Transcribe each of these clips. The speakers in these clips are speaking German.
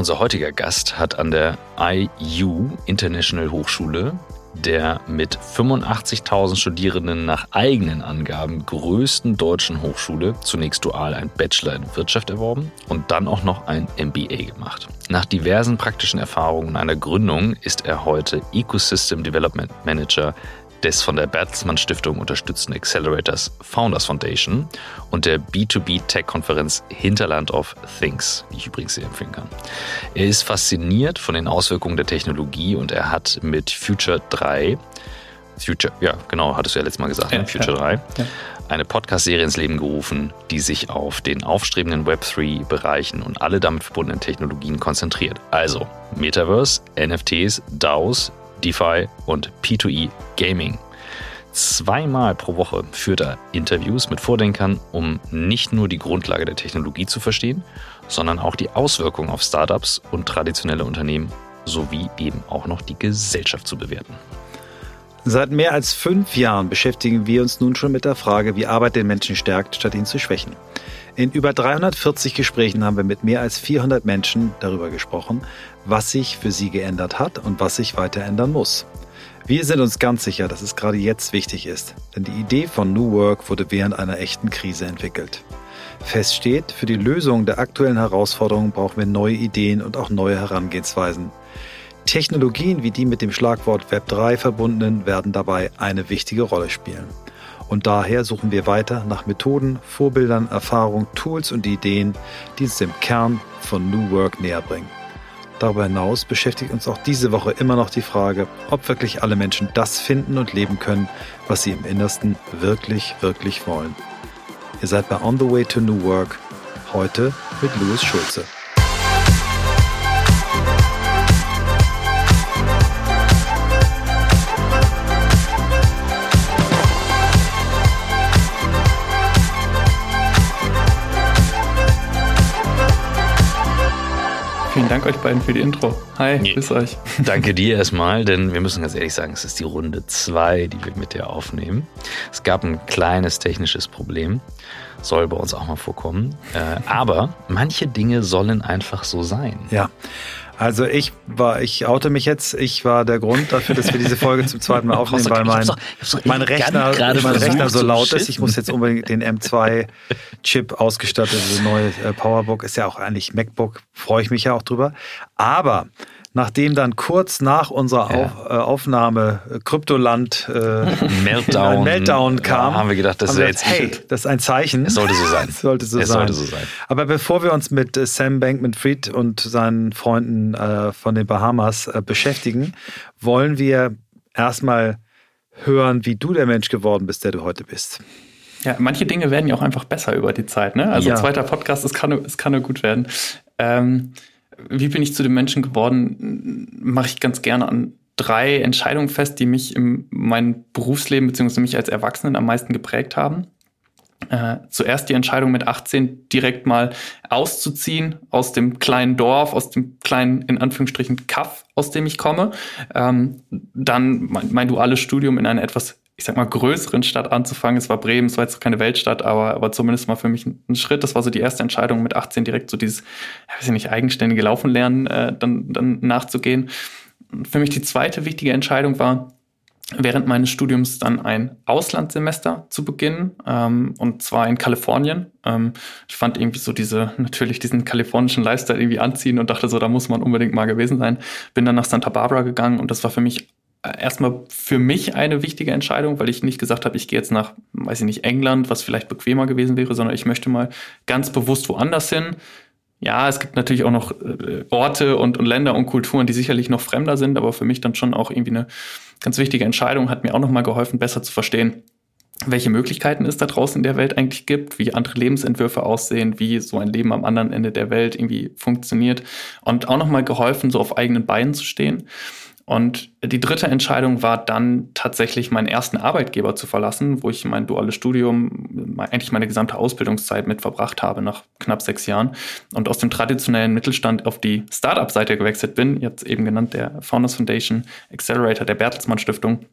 Unser heutiger Gast hat an der IU International Hochschule der mit 85.000 Studierenden nach eigenen Angaben größten deutschen Hochschule zunächst dual ein Bachelor in Wirtschaft erworben und dann auch noch ein MBA gemacht. Nach diversen praktischen Erfahrungen einer Gründung ist er heute Ecosystem Development Manager des von der Bertelsmann Stiftung unterstützten Accelerators Founders Foundation und der B2B Tech-Konferenz Hinterland of Things, die ich übrigens sehr empfehlen kann. Er ist fasziniert von den Auswirkungen der Technologie und er hat mit Future 3, Future, ja, genau, hattest du ja letztes Mal gesagt, ne? ja? Future ja, 3, ja. eine Podcast-Serie ins Leben gerufen, die sich auf den aufstrebenden Web3-Bereichen und alle damit verbundenen Technologien konzentriert. Also Metaverse, NFTs, DAOs, DeFi und P2E Gaming. Zweimal pro Woche führt er Interviews mit Vordenkern, um nicht nur die Grundlage der Technologie zu verstehen, sondern auch die Auswirkungen auf Startups und traditionelle Unternehmen sowie eben auch noch die Gesellschaft zu bewerten. Seit mehr als fünf Jahren beschäftigen wir uns nun schon mit der Frage, wie Arbeit den Menschen stärkt, statt ihn zu schwächen. In über 340 Gesprächen haben wir mit mehr als 400 Menschen darüber gesprochen, was sich für sie geändert hat und was sich weiter ändern muss. Wir sind uns ganz sicher, dass es gerade jetzt wichtig ist, denn die Idee von New Work wurde während einer echten Krise entwickelt. Fest steht, für die Lösung der aktuellen Herausforderungen brauchen wir neue Ideen und auch neue Herangehensweisen. Technologien wie die mit dem Schlagwort Web3 verbundenen werden dabei eine wichtige Rolle spielen. Und daher suchen wir weiter nach Methoden, Vorbildern, Erfahrungen, Tools und Ideen, die uns dem Kern von New Work näher bringen. Darüber hinaus beschäftigt uns auch diese Woche immer noch die Frage, ob wirklich alle Menschen das finden und leben können, was sie im Innersten wirklich, wirklich wollen. Ihr seid bei On the Way to New Work, heute mit Louis Schulze. Dank euch beiden für die Intro. Hi, nee. grüß euch. Danke dir erstmal, denn wir müssen ganz ehrlich sagen, es ist die Runde zwei, die wir mit dir aufnehmen. Es gab ein kleines technisches Problem. Soll bei uns auch mal vorkommen. Äh, aber manche Dinge sollen einfach so sein. Ja. Also ich war, ich oute mich jetzt, ich war der Grund dafür, dass wir diese Folge zum zweiten Mal aufnehmen, weil mein, mein Rechner, mein Rechner so laut ist. Ich muss jetzt unbedingt den M2-Chip ausgestattet, also neue äh, Powerbook, ist ja auch eigentlich MacBook, freue ich mich ja auch drüber. Aber nachdem dann kurz nach unserer ja. Auf, äh, Aufnahme äh, Kryptoland äh, Meltdown, Meltdown kam, ja, haben wir gedacht, das ist jetzt hey, das ist ein Zeichen. Es sollte so sein. es sollte so, es sein. Sollte so sein. Aber bevor wir uns mit äh, Sam Bankman-Fried und seinen Freunden äh, von den Bahamas äh, beschäftigen, wollen wir erstmal hören, wie du der Mensch geworden bist, der du heute bist. Ja, manche Dinge werden ja auch einfach besser über die Zeit. Ne? Also ja. zweiter Podcast, es kann, es kann nur gut werden. Ähm, wie bin ich zu dem Menschen geworden, mache ich ganz gerne an drei Entscheidungen fest, die mich in meinem Berufsleben bzw. mich als Erwachsenen am meisten geprägt haben. Äh, zuerst die Entscheidung mit 18 direkt mal auszuziehen aus dem kleinen Dorf, aus dem kleinen, in Anführungsstrichen, Kaff, aus dem ich komme. Ähm, dann mein, mein duales Studium in einer etwas ich sag mal, größeren Stadt anzufangen. Es war Bremen, es war jetzt keine Weltstadt, aber, aber zumindest mal für mich ein, Schritt. Das war so die erste Entscheidung mit 18 direkt so dieses, ja, weiß ich nicht, eigenständige Laufen lernen, äh, dann, dann nachzugehen. Für mich die zweite wichtige Entscheidung war, während meines Studiums dann ein Auslandssemester zu beginnen, ähm, und zwar in Kalifornien. Ähm, ich fand irgendwie so diese, natürlich diesen kalifornischen Lifestyle irgendwie anziehen und dachte so, da muss man unbedingt mal gewesen sein. Bin dann nach Santa Barbara gegangen und das war für mich erstmal für mich eine wichtige Entscheidung, weil ich nicht gesagt habe, ich gehe jetzt nach, weiß ich nicht, England, was vielleicht bequemer gewesen wäre, sondern ich möchte mal ganz bewusst woanders hin. Ja, es gibt natürlich auch noch äh, Orte und, und Länder und Kulturen, die sicherlich noch fremder sind, aber für mich dann schon auch irgendwie eine ganz wichtige Entscheidung, hat mir auch nochmal geholfen, besser zu verstehen, welche Möglichkeiten es da draußen in der Welt eigentlich gibt, wie andere Lebensentwürfe aussehen, wie so ein Leben am anderen Ende der Welt irgendwie funktioniert und auch nochmal geholfen, so auf eigenen Beinen zu stehen. Und die dritte Entscheidung war dann tatsächlich meinen ersten Arbeitgeber zu verlassen, wo ich mein duales Studium, eigentlich meine gesamte Ausbildungszeit mit verbracht habe nach knapp sechs Jahren und aus dem traditionellen Mittelstand auf die Startup-Seite gewechselt bin, jetzt eben genannt der Founders Foundation Accelerator der Bertelsmann Stiftung,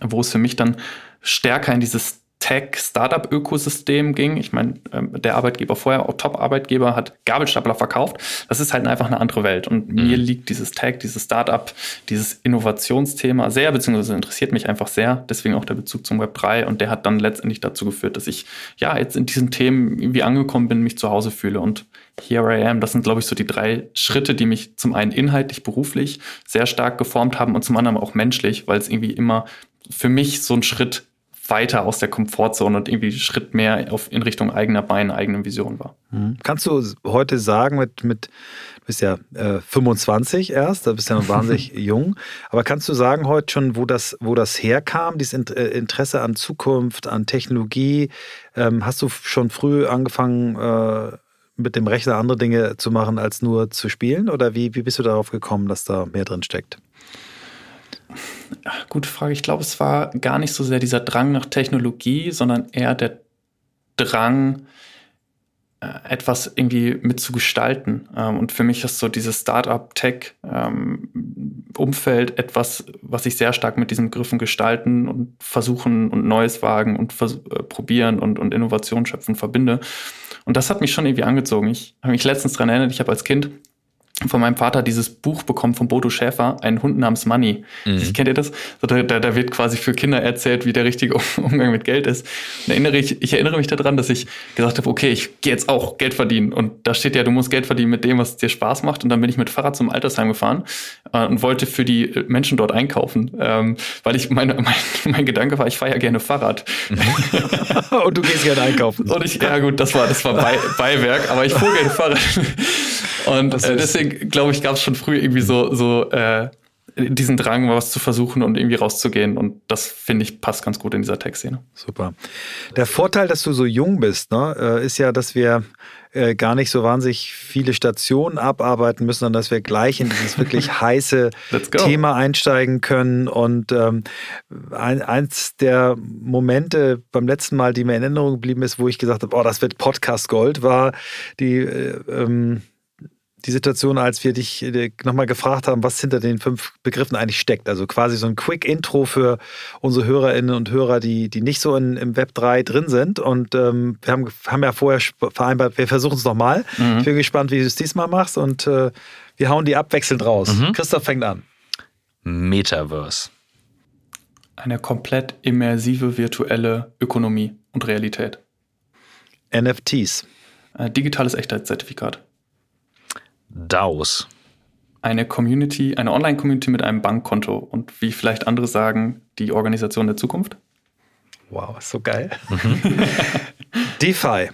wo es für mich dann stärker in dieses Tech-Startup-Ökosystem ging. Ich meine, ähm, der Arbeitgeber vorher, auch Top-Arbeitgeber, hat Gabelstapler verkauft. Das ist halt einfach eine andere Welt. Und mhm. mir liegt dieses Tech, dieses Startup, dieses Innovationsthema sehr, beziehungsweise interessiert mich einfach sehr. Deswegen auch der Bezug zum Web 3. Und der hat dann letztendlich dazu geführt, dass ich ja jetzt in diesen Themen irgendwie angekommen bin, mich zu Hause fühle. Und here I am. Das sind, glaube ich, so die drei Schritte, die mich zum einen inhaltlich, beruflich sehr stark geformt haben und zum anderen auch menschlich, weil es irgendwie immer für mich so ein Schritt weiter aus der Komfortzone und irgendwie Schritt mehr auf, in Richtung eigener Beine, eigener Vision war. Mhm. Kannst du heute sagen, mit, mit du bist ja äh, 25 erst, da bist du ja noch wahnsinnig jung, aber kannst du sagen heute schon, wo das, wo das herkam, dieses äh, Interesse an Zukunft, an Technologie? Ähm, hast du schon früh angefangen, äh, mit dem Rechner andere Dinge zu machen, als nur zu spielen? Oder wie, wie bist du darauf gekommen, dass da mehr drin steckt? Gute Frage. Ich glaube, es war gar nicht so sehr dieser Drang nach Technologie, sondern eher der Drang, äh, etwas irgendwie mitzugestalten. Ähm, und für mich ist so dieses Startup-Tech-Umfeld etwas, was ich sehr stark mit diesen Begriffen gestalten und versuchen und Neues wagen und äh, probieren und, und Innovation schöpfen verbinde. Und das hat mich schon irgendwie angezogen. Ich habe mich letztens daran erinnert, ich habe als Kind von meinem Vater dieses Buch bekommen von Bodo Schäfer, einen Hund namens Money. Mhm. Ich, kennt ihr das? Da, da, da, wird quasi für Kinder erzählt, wie der richtige Umgang mit Geld ist. Und erinnere ich, ich erinnere mich daran, dass ich gesagt habe, okay, ich gehe jetzt auch Geld verdienen. Und da steht ja, du musst Geld verdienen mit dem, was dir Spaß macht. Und dann bin ich mit Fahrrad zum Altersheim gefahren äh, und wollte für die Menschen dort einkaufen. Ähm, weil ich meine, mein, mein Gedanke war, ich fahre ja gerne Fahrrad. Mhm. und du gehst gerne einkaufen. Und ich, ja gut, das war, das war Bei, Beiwerk, aber ich fuhr gerne Fahrrad. Und äh, deswegen, glaube ich, gab es schon früh irgendwie so, so äh, diesen Drang, was zu versuchen und irgendwie rauszugehen. Und das, finde ich, passt ganz gut in dieser Tech-Szene. Super. Der Vorteil, dass du so jung bist, ne, äh, ist ja, dass wir äh, gar nicht so wahnsinnig viele Stationen abarbeiten müssen, sondern dass wir gleich in dieses wirklich heiße Thema einsteigen können. Und ähm, ein, eins der Momente beim letzten Mal, die mir in Erinnerung geblieben ist, wo ich gesagt habe, oh, das wird Podcast Gold, war die äh, ähm, die Situation, als wir dich äh, nochmal gefragt haben, was hinter den fünf Begriffen eigentlich steckt. Also quasi so ein Quick-Intro für unsere Hörerinnen und Hörer, die, die nicht so in, im Web 3 drin sind. Und ähm, wir haben, haben ja vorher vereinbart, wir versuchen es nochmal. Mhm. Ich bin gespannt, wie du es diesmal machst und äh, wir hauen die abwechselnd raus. Mhm. Christoph fängt an. Metaverse. Eine komplett immersive virtuelle Ökonomie und Realität. NFTs. Digitales Echtheitszertifikat. DAOs? Eine Community, eine Online-Community mit einem Bankkonto und wie vielleicht andere sagen, die Organisation der Zukunft. Wow, so geil. DeFi.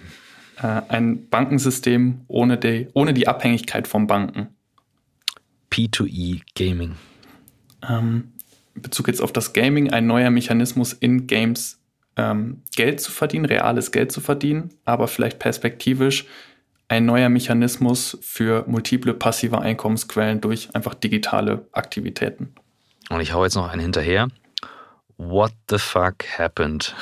Äh, ein Bankensystem ohne die, ohne die Abhängigkeit vom Banken. P2E Gaming. Ähm, in Bezug jetzt auf das Gaming, ein neuer Mechanismus in Games ähm, Geld zu verdienen, reales Geld zu verdienen, aber vielleicht perspektivisch ein neuer Mechanismus für multiple passive Einkommensquellen durch einfach digitale Aktivitäten. Und ich hau jetzt noch einen hinterher. What the fuck happened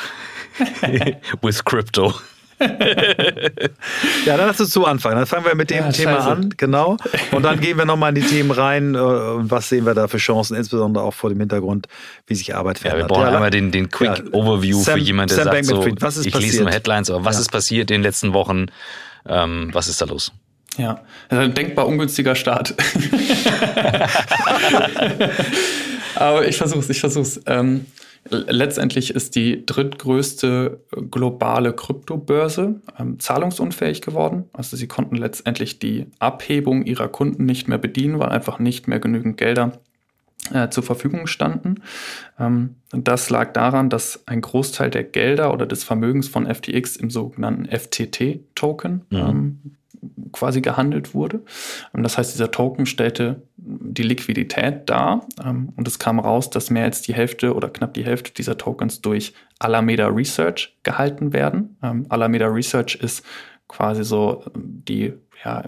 with crypto? ja, dann lass uns so anfangen. Dann fangen wir mit dem ja, Thema scheiße. an, genau. Und dann gehen wir nochmal in die Themen rein. Äh, und was sehen wir da für Chancen, insbesondere auch vor dem Hintergrund, wie sich Arbeit verändert. Ja, wir brauchen ja, einmal den, den Quick ja, Overview Sam, für jemanden, der Sam sagt, so, was ist ich passiert? lese nur Headlines, aber was ist passiert in den letzten Wochen? Ähm, was ist da los? Ja, also ein denkbar ungünstiger Start. Aber ich versuch's, ich versuch's. Ähm, letztendlich ist die drittgrößte globale Kryptobörse ähm, zahlungsunfähig geworden. Also sie konnten letztendlich die Abhebung ihrer Kunden nicht mehr bedienen, weil einfach nicht mehr genügend Gelder äh, zur Verfügung standen. Ähm, das lag daran, dass ein Großteil der Gelder oder des Vermögens von FTX im sogenannten FTT-Token mhm. ähm, quasi gehandelt wurde. Ähm, das heißt, dieser Token stellte die Liquidität dar und es kam raus, dass mehr als die Hälfte oder knapp die Hälfte dieser Tokens durch Alameda Research gehalten werden. Alameda Research ist quasi so die ja,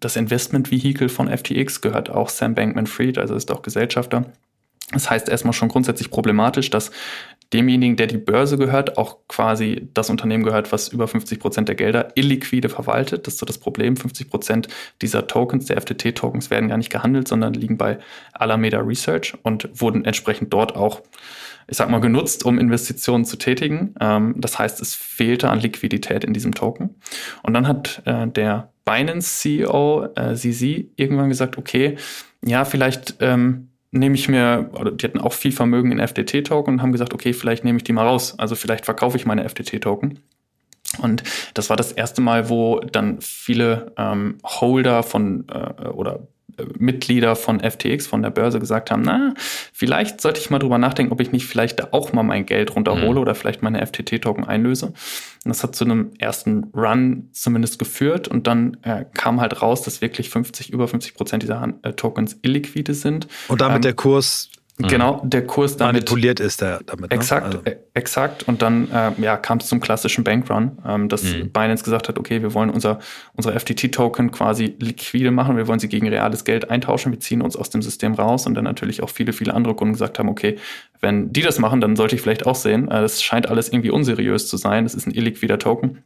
das Investmentvehikel von FTX gehört auch Sam Bankman-Fried, also ist auch Gesellschafter. Das heißt erstmal schon grundsätzlich problematisch, dass demjenigen, der die Börse gehört, auch quasi das Unternehmen gehört, was über 50 Prozent der Gelder illiquide verwaltet. Das ist so das Problem. 50 Prozent dieser Tokens, der FTT-Tokens, werden gar nicht gehandelt, sondern liegen bei Alameda Research und wurden entsprechend dort auch ich sag mal, genutzt, um Investitionen zu tätigen. Ähm, das heißt, es fehlte an Liquidität in diesem Token. Und dann hat äh, der Binance-CEO äh, CZ irgendwann gesagt, okay, ja, vielleicht ähm, nehme ich mir, oder die hatten auch viel Vermögen in FTT-Token und haben gesagt, okay, vielleicht nehme ich die mal raus. Also vielleicht verkaufe ich meine FTT-Token. Und das war das erste Mal, wo dann viele ähm, Holder von äh, oder Mitglieder von FTX, von der Börse, gesagt haben, na, vielleicht sollte ich mal drüber nachdenken, ob ich nicht vielleicht da auch mal mein Geld runterhole mhm. oder vielleicht meine FTT-Token einlöse. Und das hat zu einem ersten Run zumindest geführt und dann äh, kam halt raus, dass wirklich 50, über 50 Prozent dieser äh, Tokens illiquide sind. Und damit ähm, der Kurs. Genau, der Kurs damit. Manipuliert ist der damit. Ne? Exakt, also. E, exakt. Und dann äh, ja, kam es zum klassischen Bankrun, ähm, dass mhm. Binance gesagt hat, okay, wir wollen unser, unsere FTT-Token quasi liquide machen, wir wollen sie gegen reales Geld eintauschen, wir ziehen uns aus dem System raus und dann natürlich auch viele, viele andere Kunden gesagt haben, okay, wenn die das machen, dann sollte ich vielleicht auch sehen. Äh, das scheint alles irgendwie unseriös zu sein. Das ist ein illiquider Token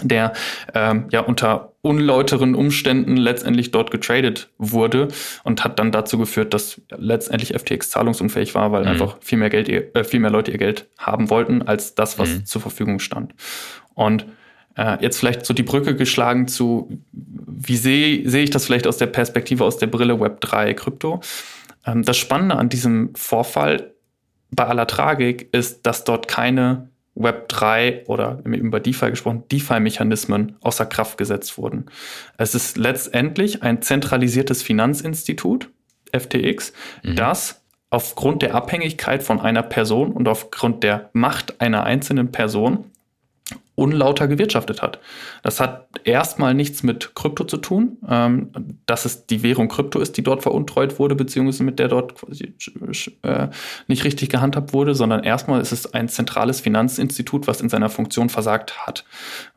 der ähm, ja unter unlauteren Umständen letztendlich dort getradet wurde und hat dann dazu geführt, dass letztendlich FTX zahlungsunfähig war, weil mhm. einfach viel mehr Geld, äh, viel mehr Leute ihr Geld haben wollten als das, was mhm. zur Verfügung stand. Und äh, jetzt vielleicht so die Brücke geschlagen zu, wie sehe seh ich das vielleicht aus der Perspektive, aus der Brille Web 3 Krypto? Ähm, das Spannende an diesem Vorfall bei aller Tragik ist, dass dort keine Web3 oder über DeFi gesprochen, DeFi-Mechanismen außer Kraft gesetzt wurden. Es ist letztendlich ein zentralisiertes Finanzinstitut, FTX, mhm. das aufgrund der Abhängigkeit von einer Person und aufgrund der Macht einer einzelnen Person unlauter gewirtschaftet hat. Das hat erstmal nichts mit Krypto zu tun, ähm, dass es die Währung Krypto ist, die dort veruntreut wurde, beziehungsweise mit der dort quasi äh, nicht richtig gehandhabt wurde, sondern erstmal ist es ein zentrales Finanzinstitut, was in seiner Funktion versagt hat.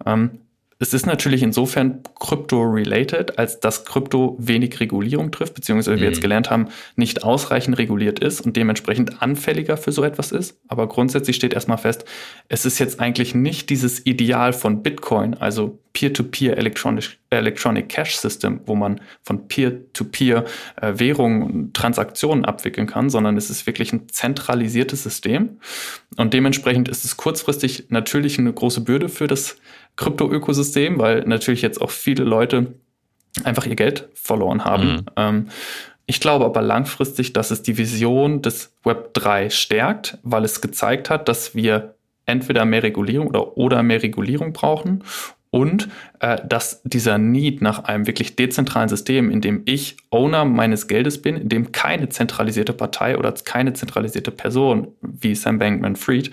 Ähm, es ist natürlich insofern Krypto-related, als dass Krypto wenig Regulierung trifft, beziehungsweise mhm. wir jetzt mhm. gelernt haben, nicht ausreichend reguliert ist und dementsprechend anfälliger für so etwas ist. Aber grundsätzlich steht erstmal fest, es ist jetzt eigentlich nicht dieses Ideal von Bitcoin, also Peer-to-Peer Electronic, Electronic Cash System, wo man von Peer-to-Peer -Peer, äh, Währungen, Transaktionen abwickeln kann, sondern es ist wirklich ein zentralisiertes System. Und dementsprechend ist es kurzfristig natürlich eine große Bürde für das Krypto-Ökosystem, weil natürlich jetzt auch viele Leute einfach ihr Geld verloren haben. Mhm. Ähm, ich glaube aber langfristig, dass es die Vision des Web 3 stärkt, weil es gezeigt hat, dass wir entweder mehr Regulierung oder, oder mehr Regulierung brauchen und äh, dass dieser Need nach einem wirklich dezentralen System, in dem ich Owner meines Geldes bin, in dem keine zentralisierte Partei oder keine zentralisierte Person wie Sam Bankman-Fried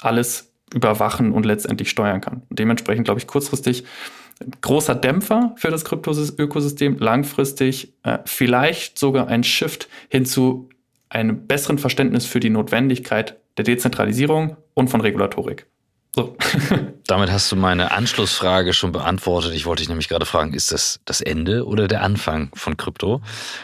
alles überwachen und letztendlich steuern kann. Dementsprechend glaube ich kurzfristig großer Dämpfer für das Krypto-Ökosystem, langfristig äh, vielleicht sogar ein Shift hin zu einem besseren Verständnis für die Notwendigkeit der Dezentralisierung und von Regulatorik. So. Damit hast du meine Anschlussfrage schon beantwortet. Ich wollte dich nämlich gerade fragen, ist das das Ende oder der Anfang von Krypto?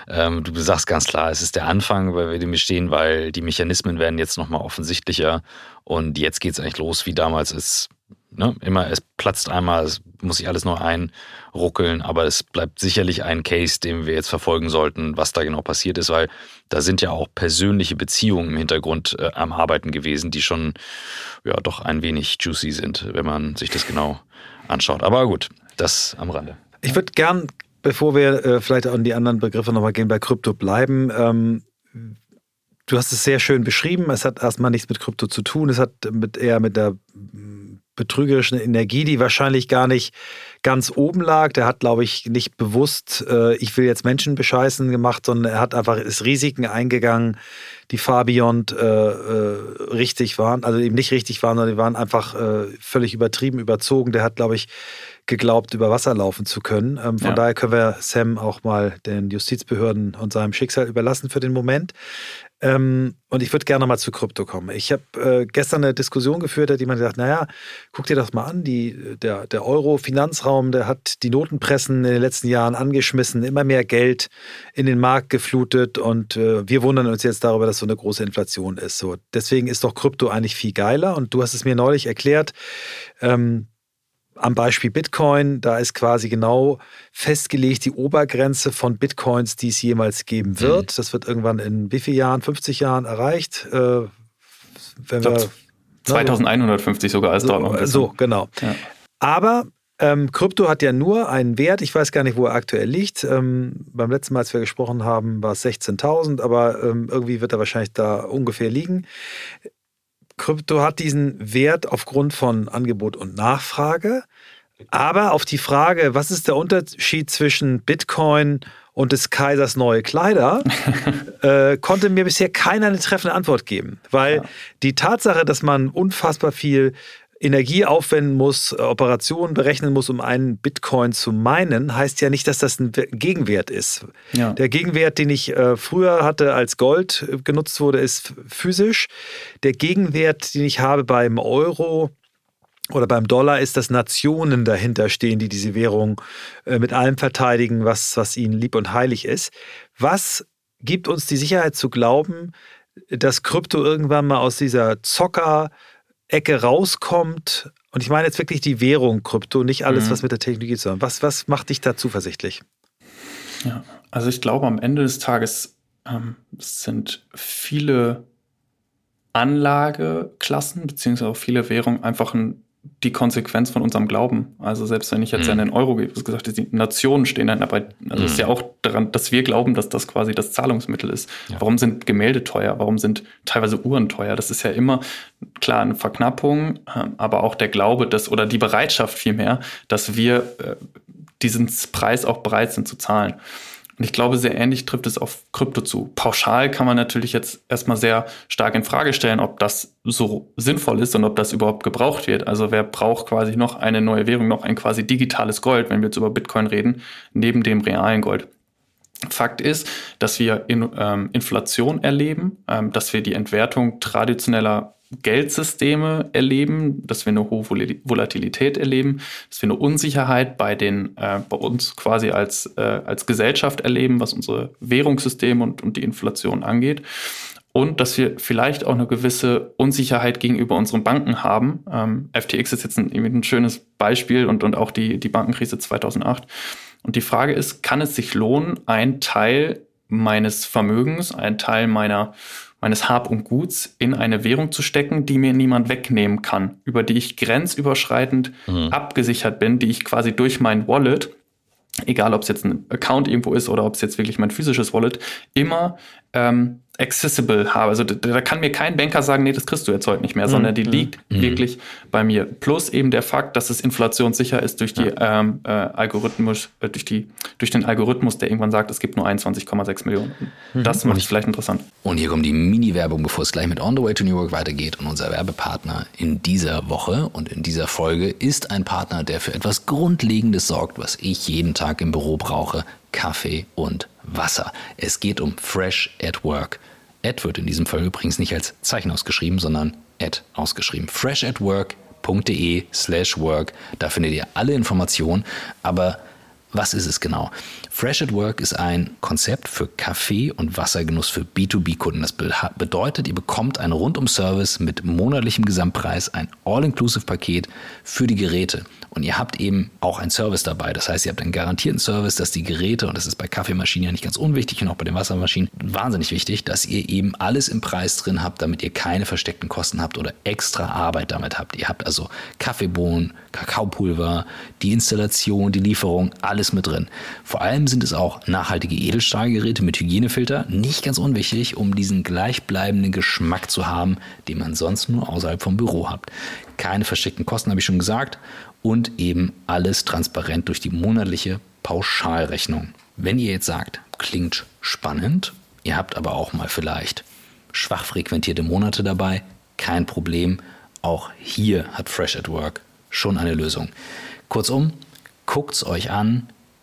Ähm, du sagst ganz klar, es ist der Anfang, weil wir dem stehen, weil die Mechanismen werden jetzt nochmal offensichtlicher und jetzt geht es eigentlich los, wie damals ist ne, immer, es platzt einmal, es muss sich alles nur einruckeln, aber es bleibt sicherlich ein Case, den wir jetzt verfolgen sollten, was da genau passiert ist, weil da sind ja auch persönliche Beziehungen im Hintergrund äh, am Arbeiten gewesen, die schon ja doch ein wenig juicy sind, wenn man sich das genau anschaut. Aber gut, das am Rande. Ich würde gern, bevor wir äh, vielleicht an die anderen Begriffe nochmal gehen, bei Krypto bleiben. Ähm, du hast es sehr schön beschrieben. Es hat erstmal nichts mit Krypto zu tun. Es hat mit, eher mit der betrügerischen Energie, die wahrscheinlich gar nicht ganz oben lag. Der hat, glaube ich, nicht bewusst, äh, ich will jetzt Menschen bescheißen gemacht, sondern er hat einfach ist Risiken eingegangen, die far beyond äh, äh, richtig waren, also eben nicht richtig waren, sondern die waren einfach äh, völlig übertrieben, überzogen. Der hat, glaube ich, geglaubt, über Wasser laufen zu können. Ähm, von ja. daher können wir Sam auch mal den Justizbehörden und seinem Schicksal überlassen für den Moment. Ähm, und ich würde gerne mal zu Krypto kommen. Ich habe äh, gestern eine Diskussion geführt, hat jemand gesagt, naja, guck dir das mal an, die, der, der Euro-Finanzraum, der hat die Notenpressen in den letzten Jahren angeschmissen, immer mehr Geld in den Markt geflutet und äh, wir wundern uns jetzt darüber, dass so eine große Inflation ist. So, deswegen ist doch Krypto eigentlich viel geiler und du hast es mir neulich erklärt, ähm, am Beispiel Bitcoin, da ist quasi genau festgelegt die Obergrenze von Bitcoins, die es jemals geben wird. Mhm. Das wird irgendwann in wie vielen Jahren? 50 Jahren erreicht. Äh, wenn wir. 2150 sogar als so, dort noch. So, genau. Ja. Aber ähm, Krypto hat ja nur einen Wert, ich weiß gar nicht, wo er aktuell liegt. Ähm, beim letzten Mal, als wir gesprochen haben, war es 16.000, aber ähm, irgendwie wird er wahrscheinlich da ungefähr liegen. Krypto hat diesen Wert aufgrund von Angebot und Nachfrage. Aber auf die Frage, was ist der Unterschied zwischen Bitcoin und des Kaisers neue Kleider, äh, konnte mir bisher keiner eine treffende Antwort geben. Weil ja. die Tatsache, dass man unfassbar viel Energie aufwenden muss, Operationen berechnen muss, um einen Bitcoin zu meinen, heißt ja nicht, dass das ein Gegenwert ist. Ja. Der Gegenwert, den ich äh, früher hatte, als Gold äh, genutzt wurde, ist physisch. Der Gegenwert, den ich habe beim Euro, oder beim Dollar ist, dass Nationen dahinter stehen, die diese Währung äh, mit allem verteidigen, was, was ihnen lieb und heilig ist. Was gibt uns die Sicherheit zu glauben, dass Krypto irgendwann mal aus dieser Zocker- Ecke rauskommt, und ich meine jetzt wirklich die Währung Krypto, nicht alles, mhm. was mit der Technologie zu tun was, was macht dich da zuversichtlich? Ja, also ich glaube, am Ende des Tages ähm, sind viele Anlageklassen beziehungsweise auch viele Währungen einfach ein die Konsequenz von unserem Glauben. Also selbst wenn ich jetzt mhm. an den Euro gehe, was gesagt, die Nationen stehen dann dabei. Also es mhm. ist ja auch daran, dass wir glauben, dass das quasi das Zahlungsmittel ist. Ja. Warum sind Gemälde teuer? Warum sind teilweise Uhren teuer? Das ist ja immer klar eine Verknappung, ähm, aber auch der Glaube, dass oder die Bereitschaft vielmehr, dass wir äh, diesen Preis auch bereit sind zu zahlen. Und ich glaube, sehr ähnlich trifft es auf Krypto zu. Pauschal kann man natürlich jetzt erstmal sehr stark in Frage stellen, ob das so sinnvoll ist und ob das überhaupt gebraucht wird. Also wer braucht quasi noch eine neue Währung, noch ein quasi digitales Gold, wenn wir jetzt über Bitcoin reden, neben dem realen Gold. Fakt ist, dass wir in, ähm, Inflation erleben, ähm, dass wir die Entwertung traditioneller Geldsysteme erleben, dass wir eine hohe Volatilität erleben, dass wir eine Unsicherheit bei den äh, bei uns quasi als äh, als Gesellschaft erleben, was unsere Währungssysteme und, und die Inflation angeht. Und dass wir vielleicht auch eine gewisse Unsicherheit gegenüber unseren Banken haben. Ähm, FTX ist jetzt ein, ein schönes Beispiel und, und auch die, die Bankenkrise 2008. Und die Frage ist, kann es sich lohnen, einen Teil meines Vermögens, einen Teil meiner meines Hab und Guts in eine Währung zu stecken, die mir niemand wegnehmen kann, über die ich grenzüberschreitend mhm. abgesichert bin, die ich quasi durch mein Wallet, egal ob es jetzt ein Account irgendwo ist oder ob es jetzt wirklich mein physisches Wallet, immer ähm, accessible habe. Also da, kann mir kein Banker sagen, nee, das kriegst du jetzt heute nicht mehr, mhm. sondern die mhm. liegt mhm. wirklich bei mir. Plus eben der Fakt, dass es inflationssicher ist durch die ja. ähm, äh, Algorithmus, äh, durch die, durch den Algorithmus, der irgendwann sagt, es gibt nur 21,6 Millionen. Mhm. Das macht es vielleicht interessant. Und hier kommt die Mini-Werbung, bevor es gleich mit On the Way to New York weitergeht. Und unser Werbepartner in dieser Woche und in dieser Folge ist ein Partner, der für etwas Grundlegendes sorgt, was ich jeden Tag im Büro brauche. Kaffee und Wasser. Es geht um Fresh at Work. Ad wird in diesem Fall übrigens nicht als Zeichen ausgeschrieben, sondern Ad ausgeschrieben. freshatwork.de slash work. Da findet ihr alle Informationen. Aber was ist es genau? Fresh at Work ist ein Konzept für Kaffee- und Wassergenuss für B2B-Kunden. Das bedeutet, ihr bekommt einen Rundum-Service mit monatlichem Gesamtpreis, ein All-Inclusive-Paket für die Geräte. Und ihr habt eben auch einen Service dabei. Das heißt, ihr habt einen garantierten Service, dass die Geräte, und das ist bei Kaffeemaschinen ja nicht ganz unwichtig und auch bei den Wassermaschinen wahnsinnig wichtig, dass ihr eben alles im Preis drin habt, damit ihr keine versteckten Kosten habt oder extra Arbeit damit habt. Ihr habt also Kaffeebohnen, Kakaopulver, die Installation, die Lieferung, alles mit drin. Vor allem sind es auch nachhaltige Edelstahlgeräte mit Hygienefilter, nicht ganz unwichtig, um diesen gleichbleibenden Geschmack zu haben, den man sonst nur außerhalb vom Büro habt. Keine versteckten Kosten, habe ich schon gesagt, und eben alles transparent durch die monatliche Pauschalrechnung. Wenn ihr jetzt sagt, klingt spannend, ihr habt aber auch mal vielleicht schwach frequentierte Monate dabei, kein Problem. Auch hier hat Fresh at Work schon eine Lösung. Kurzum, guckt es euch an,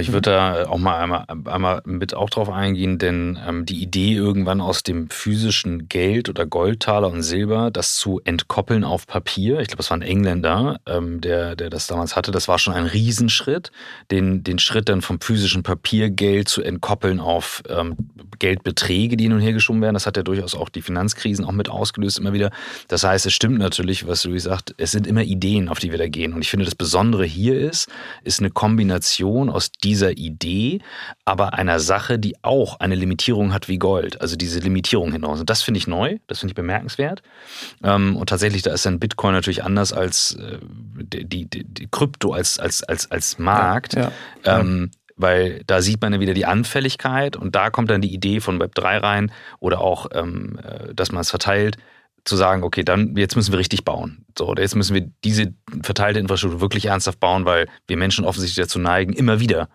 Ich würde da auch mal einmal, einmal mit auch drauf eingehen, denn ähm, die Idee irgendwann aus dem physischen Geld oder Goldtaler und Silber, das zu entkoppeln auf Papier, ich glaube, das war ein Engländer, ähm, der, der das damals hatte, das war schon ein Riesenschritt, den, den Schritt dann vom physischen Papiergeld zu entkoppeln auf ähm, Geldbeträge, die hin und her geschoben werden. Das hat ja durchaus auch die Finanzkrisen auch mit ausgelöst immer wieder. Das heißt, es stimmt natürlich, was Louis sagt, es sind immer Ideen, auf die wir da gehen. Und ich finde, das Besondere hier ist, ist eine Kombination aus dieser Idee, aber einer Sache, die auch eine Limitierung hat wie Gold. Also diese Limitierung hinaus. Und das finde ich neu, das finde ich bemerkenswert. Ähm, und tatsächlich, da ist dann Bitcoin natürlich anders als äh, die, die, die Krypto als, als, als, als Markt. Ja, ja. Ähm, weil da sieht man dann wieder die Anfälligkeit und da kommt dann die Idee von Web 3 rein oder auch, ähm, äh, dass man es verteilt, zu sagen, okay, dann jetzt müssen wir richtig bauen. So, jetzt müssen wir diese verteilte Infrastruktur wirklich ernsthaft bauen, weil wir Menschen offensichtlich dazu neigen, immer wieder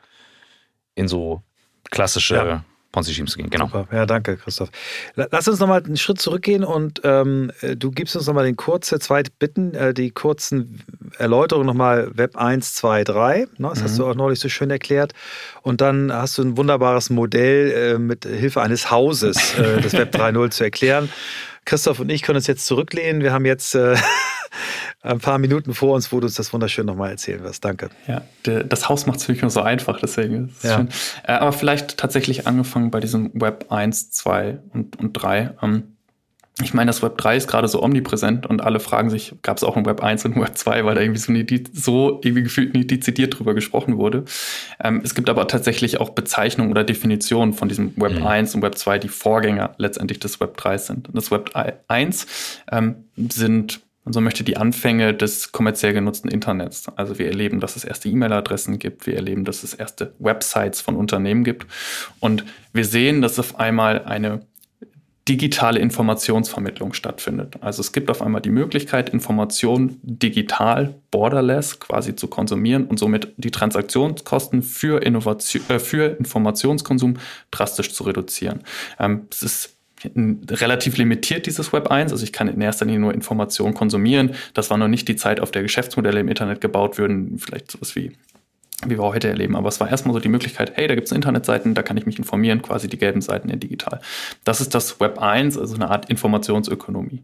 in so klassische ja. Ponzi-Schemes zu gehen. Genau. Super. Ja, danke, Christoph. Lass uns nochmal einen Schritt zurückgehen und ähm, du gibst uns nochmal den kurze, zwei Bitten, äh, die kurzen Erläuterungen nochmal Web 1, 2, 3. Ne? Das mhm. hast du auch neulich so schön erklärt. Und dann hast du ein wunderbares Modell äh, mit Hilfe eines Hauses, äh, das Web 3.0 zu erklären. Christoph und ich können uns jetzt zurücklehnen. Wir haben jetzt äh, ein paar Minuten vor uns, wo du uns das wunderschön nochmal erzählen wirst. Danke. Ja, das Haus macht es wirklich nur so einfach, deswegen ist ja. schön. Äh, aber vielleicht tatsächlich angefangen bei diesem Web 1, 2 und, und 3. Ich meine, das Web 3 ist gerade so omnipräsent und alle fragen sich, gab es auch ein Web 1 und ein Web 2, weil da irgendwie so, nie, so irgendwie gefühlt nie dezidiert drüber gesprochen wurde. Ähm, es gibt aber tatsächlich auch Bezeichnungen oder Definitionen von diesem Web mhm. 1 und Web 2, die Vorgänger letztendlich des Web 3 sind. Und das Web 1 ähm, sind und so möchte die Anfänge des kommerziell genutzten Internets. Also wir erleben, dass es erste E-Mail-Adressen gibt, wir erleben, dass es erste Websites von Unternehmen gibt und wir sehen, dass auf einmal eine digitale Informationsvermittlung stattfindet. Also es gibt auf einmal die Möglichkeit, Informationen digital, borderless quasi zu konsumieren und somit die Transaktionskosten für, Innovation, äh, für Informationskonsum drastisch zu reduzieren. Ähm, es ist relativ limitiert, dieses Web 1. Also ich kann in erster Linie nur Informationen konsumieren. Das war noch nicht die Zeit, auf der Geschäftsmodelle im Internet gebaut würden. Vielleicht sowas wie wie wir heute erleben. Aber es war erstmal so die Möglichkeit, hey, da gibt es Internetseiten, da kann ich mich informieren, quasi die gelben Seiten in digital. Das ist das Web 1, also eine Art Informationsökonomie.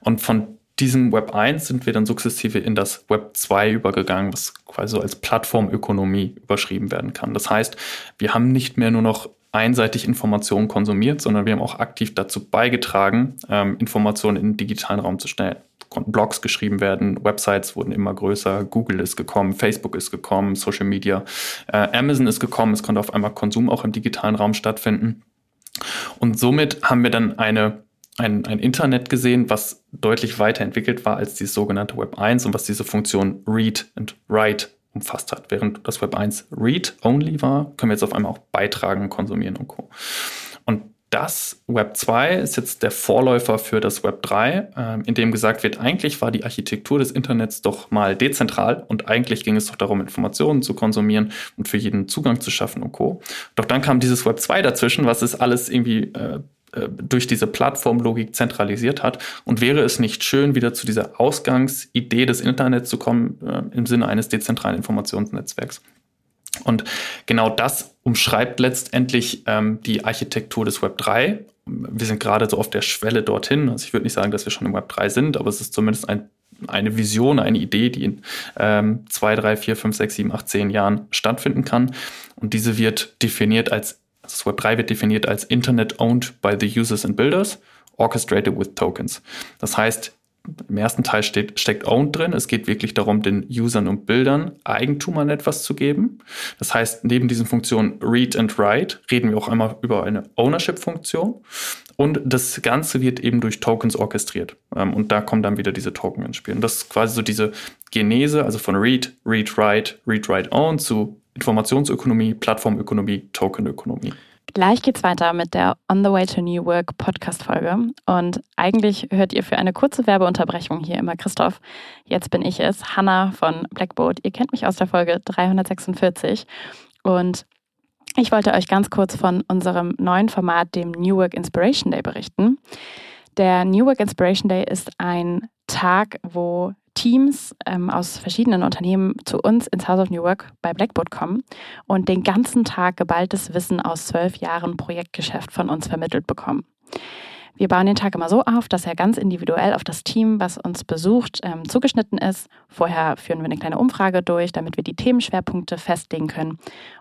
Und von diesem Web 1 sind wir dann sukzessive in das Web 2 übergegangen, was quasi so als Plattformökonomie überschrieben werden kann. Das heißt, wir haben nicht mehr nur noch einseitig Informationen konsumiert, sondern wir haben auch aktiv dazu beigetragen, ähm, Informationen in den digitalen Raum zu stellen konnten Blogs geschrieben werden, Websites wurden immer größer, Google ist gekommen, Facebook ist gekommen, Social Media, äh, Amazon ist gekommen, es konnte auf einmal Konsum auch im digitalen Raum stattfinden. Und somit haben wir dann eine, ein, ein Internet gesehen, was deutlich weiterentwickelt war als dieses sogenannte Web 1 und was diese Funktion Read and Write umfasst hat. Während das Web 1 Read-only war, können wir jetzt auf einmal auch beitragen, konsumieren und Co. Und das Web 2 ist jetzt der Vorläufer für das Web 3, ähm, in dem gesagt wird, eigentlich war die Architektur des Internets doch mal dezentral und eigentlich ging es doch darum, Informationen zu konsumieren und für jeden Zugang zu schaffen und Co. Doch dann kam dieses Web 2 dazwischen, was es alles irgendwie äh, äh, durch diese Plattformlogik zentralisiert hat. Und wäre es nicht schön, wieder zu dieser Ausgangsidee des Internets zu kommen, äh, im Sinne eines dezentralen Informationsnetzwerks? Und genau das umschreibt letztendlich ähm, die Architektur des Web 3. Wir sind gerade so auf der Schwelle dorthin. Also ich würde nicht sagen, dass wir schon im Web 3 sind, aber es ist zumindest ein, eine Vision, eine Idee, die in ähm, zwei, drei, vier, fünf, sechs, sieben, acht, zehn Jahren stattfinden kann. Und diese wird definiert als, also das Web 3 wird definiert als Internet owned by the users and builders, orchestrated with tokens. Das heißt, im ersten Teil steht, steckt Owned drin. Es geht wirklich darum, den Usern und Bildern Eigentum an etwas zu geben. Das heißt, neben diesen Funktionen Read and Write reden wir auch einmal über eine Ownership-Funktion. Und das Ganze wird eben durch Tokens orchestriert. Ähm, und da kommen dann wieder diese Token ins Spiel. Und das ist quasi so diese Genese, also von Read, Read, Write, Read, Write, Own zu Informationsökonomie, Plattformökonomie, Tokenökonomie. Gleich geht's weiter mit der On the Way to New Work Podcast-Folge. Und eigentlich hört ihr für eine kurze Werbeunterbrechung hier immer Christoph. Jetzt bin ich es, Hanna von Blackboard. Ihr kennt mich aus der Folge 346. Und ich wollte euch ganz kurz von unserem neuen Format, dem New Work Inspiration Day, berichten. Der New Work Inspiration Day ist ein Tag, wo Teams ähm, aus verschiedenen Unternehmen zu uns ins House of New Work bei Blackboard kommen und den ganzen Tag geballtes Wissen aus zwölf Jahren Projektgeschäft von uns vermittelt bekommen. Wir bauen den Tag immer so auf, dass er ganz individuell auf das Team, was uns besucht, ähm, zugeschnitten ist. Vorher führen wir eine kleine Umfrage durch, damit wir die Themenschwerpunkte festlegen können.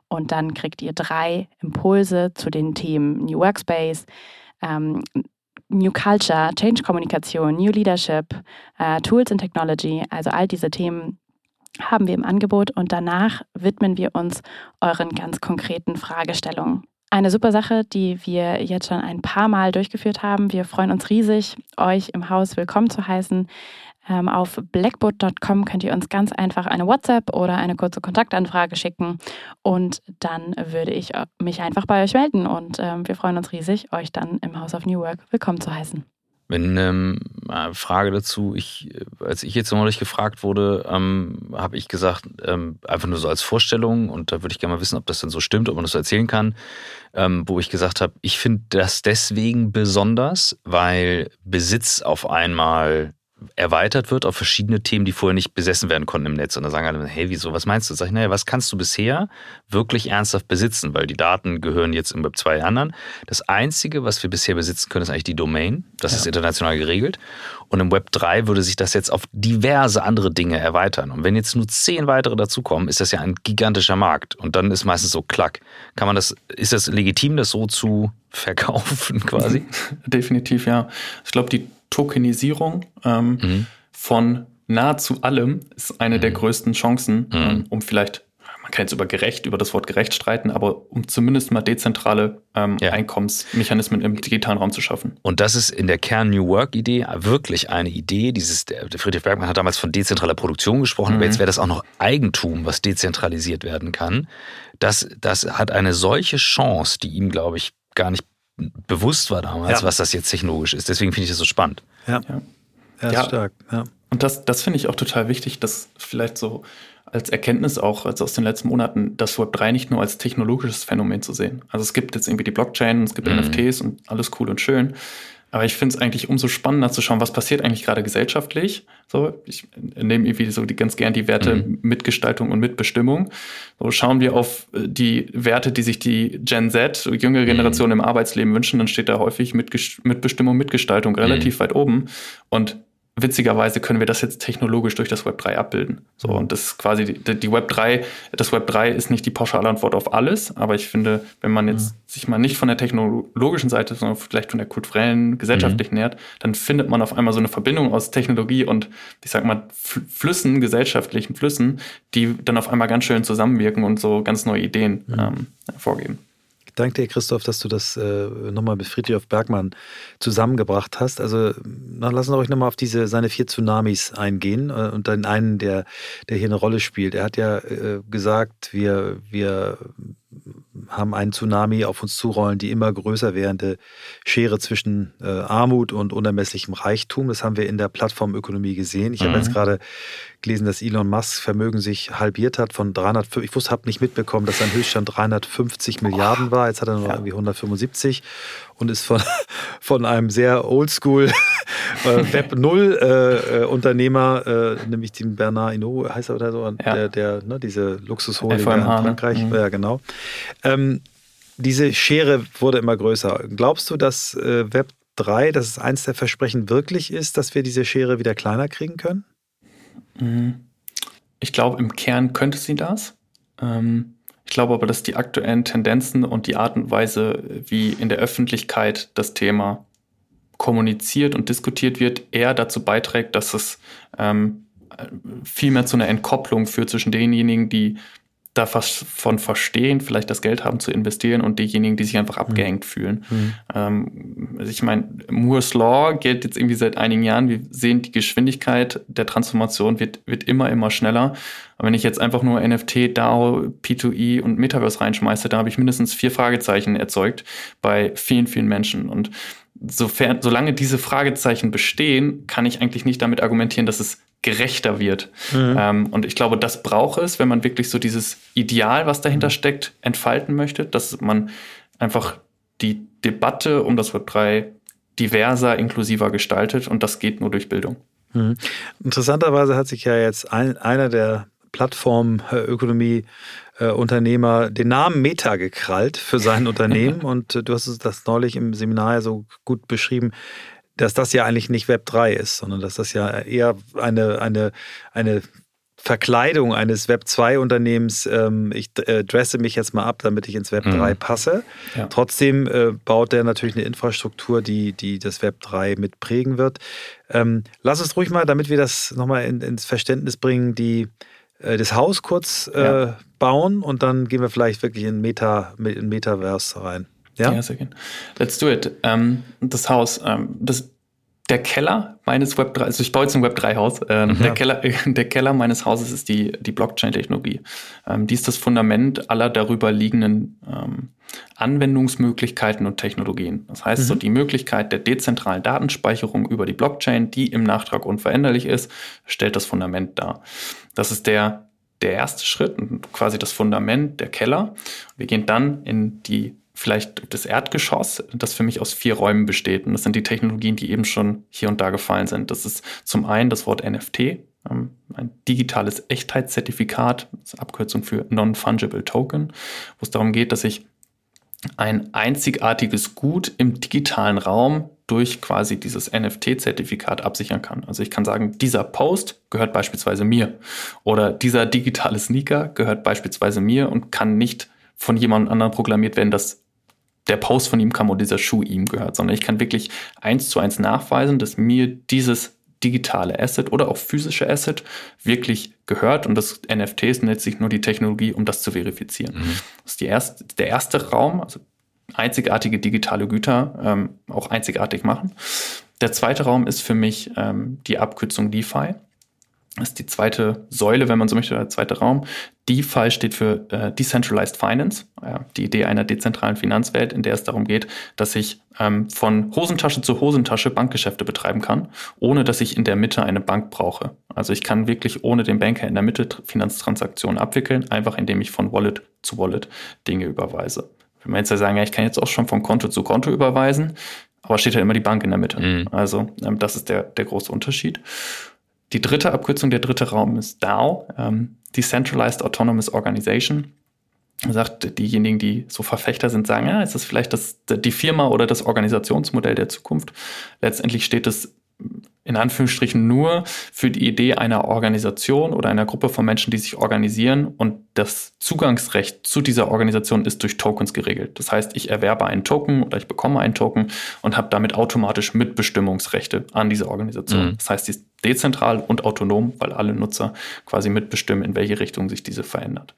Und dann kriegt ihr drei Impulse zu den Themen New Workspace, ähm, New Culture, Change Kommunikation, New Leadership, äh, Tools and Technology, also all diese Themen haben wir im Angebot und danach widmen wir uns euren ganz konkreten Fragestellungen. Eine super Sache, die wir jetzt schon ein paar Mal durchgeführt haben. Wir freuen uns riesig, euch im Haus willkommen zu heißen. Ähm, auf blackboard.com könnt ihr uns ganz einfach eine WhatsApp oder eine kurze Kontaktanfrage schicken. Und dann würde ich äh, mich einfach bei euch melden. Und ähm, wir freuen uns riesig, euch dann im House of New Work willkommen zu heißen. Wenn ähm, äh, Frage dazu, ich, als ich jetzt neulich gefragt wurde, ähm, habe ich gesagt, ähm, einfach nur so als Vorstellung, und da würde ich gerne mal wissen, ob das denn so stimmt, ob man das so erzählen kann, ähm, wo ich gesagt habe, ich finde das deswegen besonders, weil Besitz auf einmal erweitert wird auf verschiedene Themen, die vorher nicht besessen werden konnten im Netz. Und da sagen alle, hey, wieso, was meinst du? Sag ich, naja, was kannst du bisher wirklich ernsthaft besitzen? Weil die Daten gehören jetzt im Web 2 anderen. Das Einzige, was wir bisher besitzen können, ist eigentlich die Domain. Das ja. ist international geregelt. Und im Web 3 würde sich das jetzt auf diverse andere Dinge erweitern. Und wenn jetzt nur zehn weitere dazukommen, ist das ja ein gigantischer Markt. Und dann ist meistens so klack. Kann man das, ist das legitim, das so zu verkaufen quasi? Definitiv, ja. Ich glaube, die Tokenisierung ähm, mhm. von nahezu allem ist eine mhm. der größten Chancen, mhm. ähm, um vielleicht, man kann jetzt über gerecht, über das Wort gerecht streiten, aber um zumindest mal dezentrale ähm, ja. Einkommensmechanismen im digitalen Raum zu schaffen. Und das ist in der Kern New Work-Idee wirklich eine Idee. Dieses, Friedrich Bergmann hat damals von dezentraler Produktion gesprochen, aber mhm. jetzt wäre das auch noch Eigentum, was dezentralisiert werden kann. Das, das hat eine solche Chance, die ihm, glaube ich, gar nicht bewusst war damals, ja. was das jetzt technologisch ist. Deswegen finde ich das so spannend. Ja, ja. ja, ja. stark. Ja. Und das, das finde ich auch total wichtig, dass vielleicht so als Erkenntnis auch also aus den letzten Monaten das Web 3 nicht nur als technologisches Phänomen zu sehen. Also es gibt jetzt irgendwie die Blockchain, es gibt mhm. NFTs und alles cool und schön. Aber ich finde es eigentlich umso spannender zu schauen, was passiert eigentlich gerade gesellschaftlich. So, ich nehme irgendwie so die, ganz gern die Werte mhm. Mitgestaltung und Mitbestimmung. So schauen wir auf äh, die Werte, die sich die Gen Z, jüngere Generation mhm. im Arbeitsleben wünschen, dann steht da häufig Mitbestimmung, Mitgestaltung relativ mhm. weit oben. Und witzigerweise können wir das jetzt technologisch durch das Web 3 abbilden. So, mhm. und das ist quasi die, die, Web 3, das Web 3 ist nicht die pauschale Antwort auf alles, aber ich finde, wenn man jetzt mhm. sich mal nicht von der technologischen Seite, sondern vielleicht von der kulturellen, gesellschaftlichen mhm. nähert, dann findet man auf einmal so eine Verbindung aus Technologie und ich sag mal Flüssen, gesellschaftlichen Flüssen, die dann auf einmal ganz schön zusammenwirken und so ganz neue Ideen mhm. ähm, vorgeben danke dir, Christoph, dass du das äh, nochmal mit Friedrich Bergmann zusammengebracht hast. Also, dann lassen wir euch nochmal auf diese, seine vier Tsunamis eingehen äh, und dann einen, der, der hier eine Rolle spielt. Er hat ja äh, gesagt, wir, wir haben einen Tsunami auf uns zurollen, die immer größer werdende Schere zwischen äh, Armut und unermesslichem Reichtum. Das haben wir in der Plattformökonomie gesehen. Ich mhm. habe jetzt gerade gelesen, dass Elon Musk Vermögen sich halbiert hat von 300, ich wusste, habe nicht mitbekommen, dass sein Höchststand 350 Milliarden war. Jetzt hat er nur ja. irgendwie 175 und ist von, von einem sehr oldschool äh, Web 0 äh, äh, Unternehmer, äh, nämlich dem Bernard Hinault, heißt er oder so, ja. der, der ne, diese Luxusholding in ne? Frankreich, mhm. ja genau. Ähm, diese Schere wurde immer größer. Glaubst du, dass äh, Web 3, dass es eins der Versprechen wirklich ist, dass wir diese Schere wieder kleiner kriegen können? Mhm. Ich glaube, im Kern könnte sie das. Ähm, ich glaube aber, dass die aktuellen Tendenzen und die Art und Weise, wie in der Öffentlichkeit das Thema kommuniziert und diskutiert wird, eher dazu beiträgt, dass es ähm, viel mehr zu einer Entkopplung führt zwischen denjenigen, die davon verstehen, vielleicht das Geld haben zu investieren und diejenigen, die sich einfach mhm. abgehängt mhm. fühlen. Ähm, also ich meine, Moore's Law gilt jetzt irgendwie seit einigen Jahren. Wir sehen, die Geschwindigkeit der Transformation wird, wird immer, immer schneller. Und wenn ich jetzt einfach nur NFT, DAO, P2E und Metaverse reinschmeiße, da habe ich mindestens vier Fragezeichen erzeugt bei vielen, vielen Menschen. Und sofern, solange diese Fragezeichen bestehen, kann ich eigentlich nicht damit argumentieren, dass es gerechter wird. Mhm. Ähm, und ich glaube, das braucht es, wenn man wirklich so dieses Ideal, was dahinter mhm. steckt, entfalten möchte, dass man einfach die Debatte um das Web 3 diverser, inklusiver gestaltet und das geht nur durch Bildung. Mhm. Interessanterweise hat sich ja jetzt ein, einer der Plattformökonomie äh, Unternehmer den Namen Meta gekrallt für sein Unternehmen und äh, du hast das neulich im Seminar ja so gut beschrieben, dass das ja eigentlich nicht Web 3 ist, sondern dass das ja eher eine, eine, eine Verkleidung eines Web 2 Unternehmens, ähm, ich äh, dresse mich jetzt mal ab, damit ich ins Web 3 mhm. passe. Ja. Trotzdem äh, baut der natürlich eine Infrastruktur, die, die das Web 3 mitprägen wird. Ähm, lass uns ruhig mal, damit wir das nochmal in, ins Verständnis bringen, die, äh, das Haus kurz äh, ja. bauen und dann gehen wir vielleicht wirklich in, Meta, in Metaverse rein. Ja, ja sehr gerne. Let's do it. Ähm, das Haus, ähm, das der Keller meines Web 3, also ich baue jetzt ein Web 3 Haus. Ähm, mhm. der, Keller, der Keller meines Hauses ist die, die Blockchain-Technologie. Ähm, die ist das Fundament aller darüber liegenden ähm, Anwendungsmöglichkeiten und Technologien. Das heißt, mhm. so die Möglichkeit der dezentralen Datenspeicherung über die Blockchain, die im Nachtrag unveränderlich ist, stellt das Fundament dar. Das ist der, der erste Schritt, quasi das Fundament, der Keller. Wir gehen dann in die vielleicht das Erdgeschoss, das für mich aus vier Räumen besteht. Und das sind die Technologien, die eben schon hier und da gefallen sind. Das ist zum einen das Wort NFT, ähm, ein digitales Echtheitszertifikat, das ist Abkürzung für Non-Fungible Token, wo es darum geht, dass ich ein einzigartiges Gut im digitalen Raum durch quasi dieses NFT-Zertifikat absichern kann. Also ich kann sagen, dieser Post gehört beispielsweise mir oder dieser digitale Sneaker gehört beispielsweise mir und kann nicht von jemand anderem proklamiert werden, dass der Post von ihm kam und dieser Schuh ihm gehört, sondern ich kann wirklich eins zu eins nachweisen, dass mir dieses digitale Asset oder auch physische Asset wirklich gehört und das NFT ist letztlich nur die Technologie, um das zu verifizieren. Mhm. Das ist erste, der erste Raum, also einzigartige digitale Güter ähm, auch einzigartig machen. Der zweite Raum ist für mich ähm, die Abkürzung DeFi. Das ist die zweite Säule, wenn man so möchte, der zweite Raum. DeFi steht für äh, Decentralized Finance, äh, die Idee einer dezentralen Finanzwelt, in der es darum geht, dass ich ähm, von Hosentasche zu Hosentasche Bankgeschäfte betreiben kann, ohne dass ich in der Mitte eine Bank brauche. Also ich kann wirklich ohne den Banker in der Mitte Finanztransaktionen abwickeln, einfach indem ich von Wallet zu Wallet Dinge überweise. Wenn man jetzt ja sagen, ja, ich kann jetzt auch schon von Konto zu Konto überweisen, aber steht ja immer die Bank in der Mitte. Mhm. Also ähm, das ist der, der große Unterschied. Die dritte Abkürzung, der dritte Raum ist DAO, ähm, Decentralized Autonomous Organization. Er sagt, diejenigen, die so Verfechter sind, sagen, ja, ist das vielleicht das, die Firma oder das Organisationsmodell der Zukunft. Letztendlich steht es in Anführungsstrichen nur für die Idee einer Organisation oder einer Gruppe von Menschen, die sich organisieren und das Zugangsrecht zu dieser Organisation ist durch Tokens geregelt. Das heißt, ich erwerbe einen Token oder ich bekomme einen Token und habe damit automatisch Mitbestimmungsrechte an dieser Organisation. Mhm. Das heißt, die ist dezentral und autonom, weil alle Nutzer quasi mitbestimmen, in welche Richtung sich diese verändert.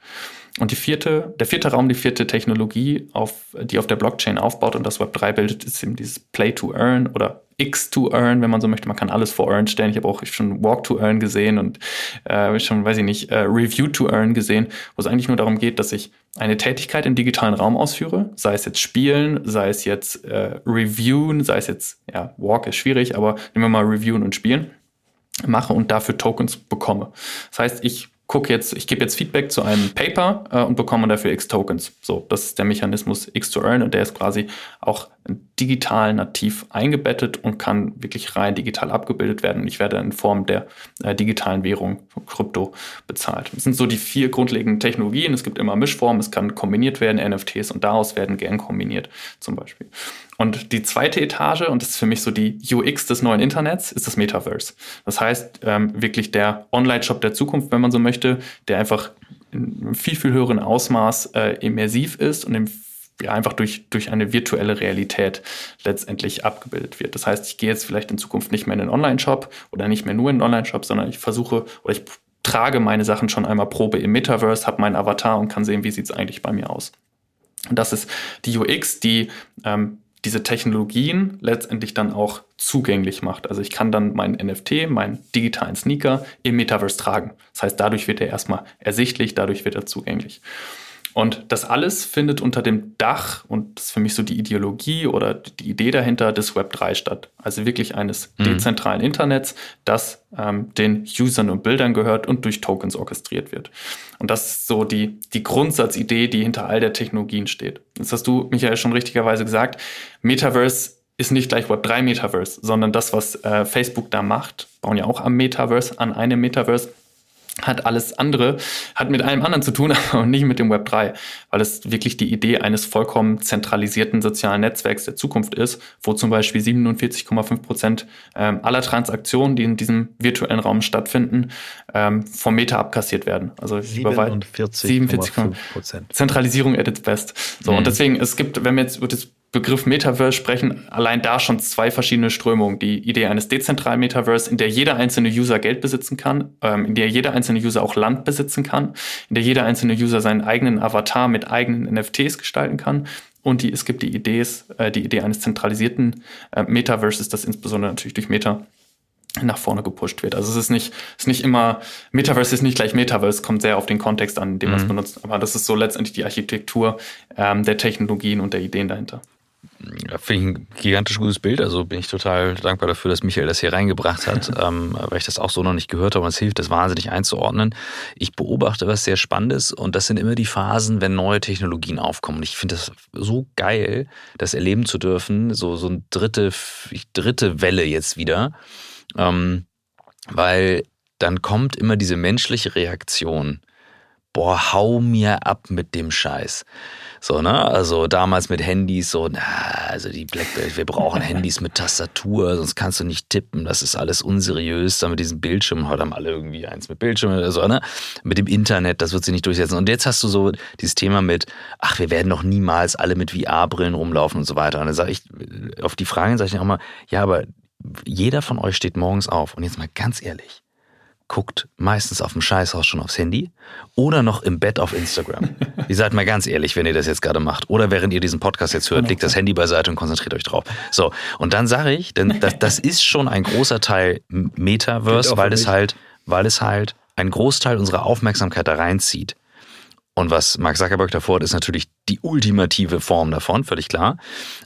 Und die vierte, der vierte Raum, die vierte Technologie, auf, die auf der Blockchain aufbaut und das Web 3 bildet, ist eben dieses Play to Earn oder X to Earn, wenn man so möchte. Man kann alles vor Earn stellen. Ich habe auch schon Walk to Earn gesehen und äh, schon, weiß ich nicht, äh, Review to Earn gesehen, wo es eigentlich nur darum geht, dass ich eine Tätigkeit im digitalen Raum ausführe, sei es jetzt Spielen, sei es jetzt äh, Reviewen, sei es jetzt, ja, Walk ist schwierig, aber nehmen wir mal Reviewen und Spielen mache und dafür Tokens bekomme. Das heißt, ich gucke jetzt, ich gebe jetzt Feedback zu einem Paper äh, und bekomme dafür X Tokens. So, das ist der Mechanismus X to Earn und der ist quasi auch digital nativ eingebettet und kann wirklich rein digital abgebildet werden. Ich werde in Form der äh, digitalen Währung, Krypto, bezahlt. Das sind so die vier grundlegenden Technologien. Es gibt immer Mischformen, es kann kombiniert werden, NFTs und daraus werden gern kombiniert, zum Beispiel. Und die zweite Etage, und das ist für mich so die UX des neuen Internets, ist das Metaverse. Das heißt, ähm, wirklich der Online-Shop der Zukunft, wenn man so möchte, der einfach in viel, viel höheren Ausmaß äh, immersiv ist und im ja, einfach durch, durch eine virtuelle Realität letztendlich abgebildet wird. Das heißt, ich gehe jetzt vielleicht in Zukunft nicht mehr in einen Online-Shop oder nicht mehr nur in einen Online-Shop, sondern ich versuche oder ich trage meine Sachen schon einmal Probe im Metaverse, habe meinen Avatar und kann sehen, wie sieht es eigentlich bei mir aus. Und das ist die UX, die ähm, diese Technologien letztendlich dann auch zugänglich macht. Also ich kann dann meinen NFT, meinen digitalen Sneaker im Metaverse tragen. Das heißt, dadurch wird er erstmal ersichtlich, dadurch wird er zugänglich. Und das alles findet unter dem Dach, und das ist für mich so die Ideologie oder die Idee dahinter des Web 3 statt. Also wirklich eines mhm. dezentralen Internets, das ähm, den Usern und Bildern gehört und durch Tokens orchestriert wird. Und das ist so die, die Grundsatzidee, die hinter all der Technologien steht. Jetzt hast du, Michael, schon richtigerweise gesagt, Metaverse ist nicht gleich Web 3 Metaverse, sondern das, was äh, Facebook da macht, bauen ja auch am Metaverse, an einem Metaverse, hat alles andere, hat mit allem anderen zu tun, aber nicht mit dem Web 3, weil es wirklich die Idee eines vollkommen zentralisierten sozialen Netzwerks der Zukunft ist, wo zum Beispiel 47,5 Prozent ähm, aller Transaktionen, die in diesem virtuellen Raum stattfinden, ähm, vom Meta abkassiert werden. Also 47,5 Prozent. Zentralisierung at its best. So, mhm. und deswegen, es gibt, wenn wir jetzt über das Begriff Metaverse sprechen allein da schon zwei verschiedene Strömungen. Die Idee eines dezentralen Metaverse, in der jeder einzelne User Geld besitzen kann, ähm, in der jeder einzelne User auch Land besitzen kann, in der jeder einzelne User seinen eigenen Avatar mit eigenen NFTs gestalten kann. Und die, es gibt die Idee, äh, die Idee eines zentralisierten äh, Metaverses, das insbesondere natürlich durch Meta nach vorne gepusht wird. Also es ist nicht, es ist nicht immer, Metaverse ist nicht gleich Metaverse, kommt sehr auf den Kontext an, in dem mhm. man es benutzt. Aber das ist so letztendlich die Architektur ähm, der Technologien und der Ideen dahinter. Finde ich ein gigantisch gutes Bild. Also bin ich total dankbar dafür, dass Michael das hier reingebracht hat, ähm, weil ich das auch so noch nicht gehört habe und es hilft, das wahnsinnig einzuordnen. Ich beobachte was sehr Spannendes und das sind immer die Phasen, wenn neue Technologien aufkommen. Und ich finde das so geil, das erleben zu dürfen, so, so eine dritte, dritte Welle jetzt wieder. Ähm, weil dann kommt immer diese menschliche Reaktion. Boah, hau mir ab mit dem Scheiß. So, ne? Also damals mit Handys so, na, also die Blackberry, wir brauchen Handys mit Tastatur, sonst kannst du nicht tippen, das ist alles unseriös. Dann mit diesem Bildschirm, heute haben alle irgendwie eins mit Bildschirm oder so, ne? Mit dem Internet, das wird sich nicht durchsetzen. Und jetzt hast du so dieses Thema mit, ach, wir werden doch niemals alle mit VR-Brillen rumlaufen und so weiter. Und dann sage ich, auf die Fragen sage ich auch mal, ja, aber jeder von euch steht morgens auf und jetzt mal ganz ehrlich, guckt meistens auf dem Scheißhaus schon aufs Handy oder noch im Bett auf Instagram. ihr seid mal ganz ehrlich, wenn ihr das jetzt gerade macht. Oder während ihr diesen Podcast jetzt hört, legt das Handy beiseite und konzentriert euch drauf. So, und dann sage ich, denn das, das ist schon ein großer Teil Metaverse, weil es halt, weil es halt einen Großteil unserer Aufmerksamkeit da reinzieht. Und was Mark Zuckerberg davor hat, ist natürlich die ultimative Form davon, völlig klar.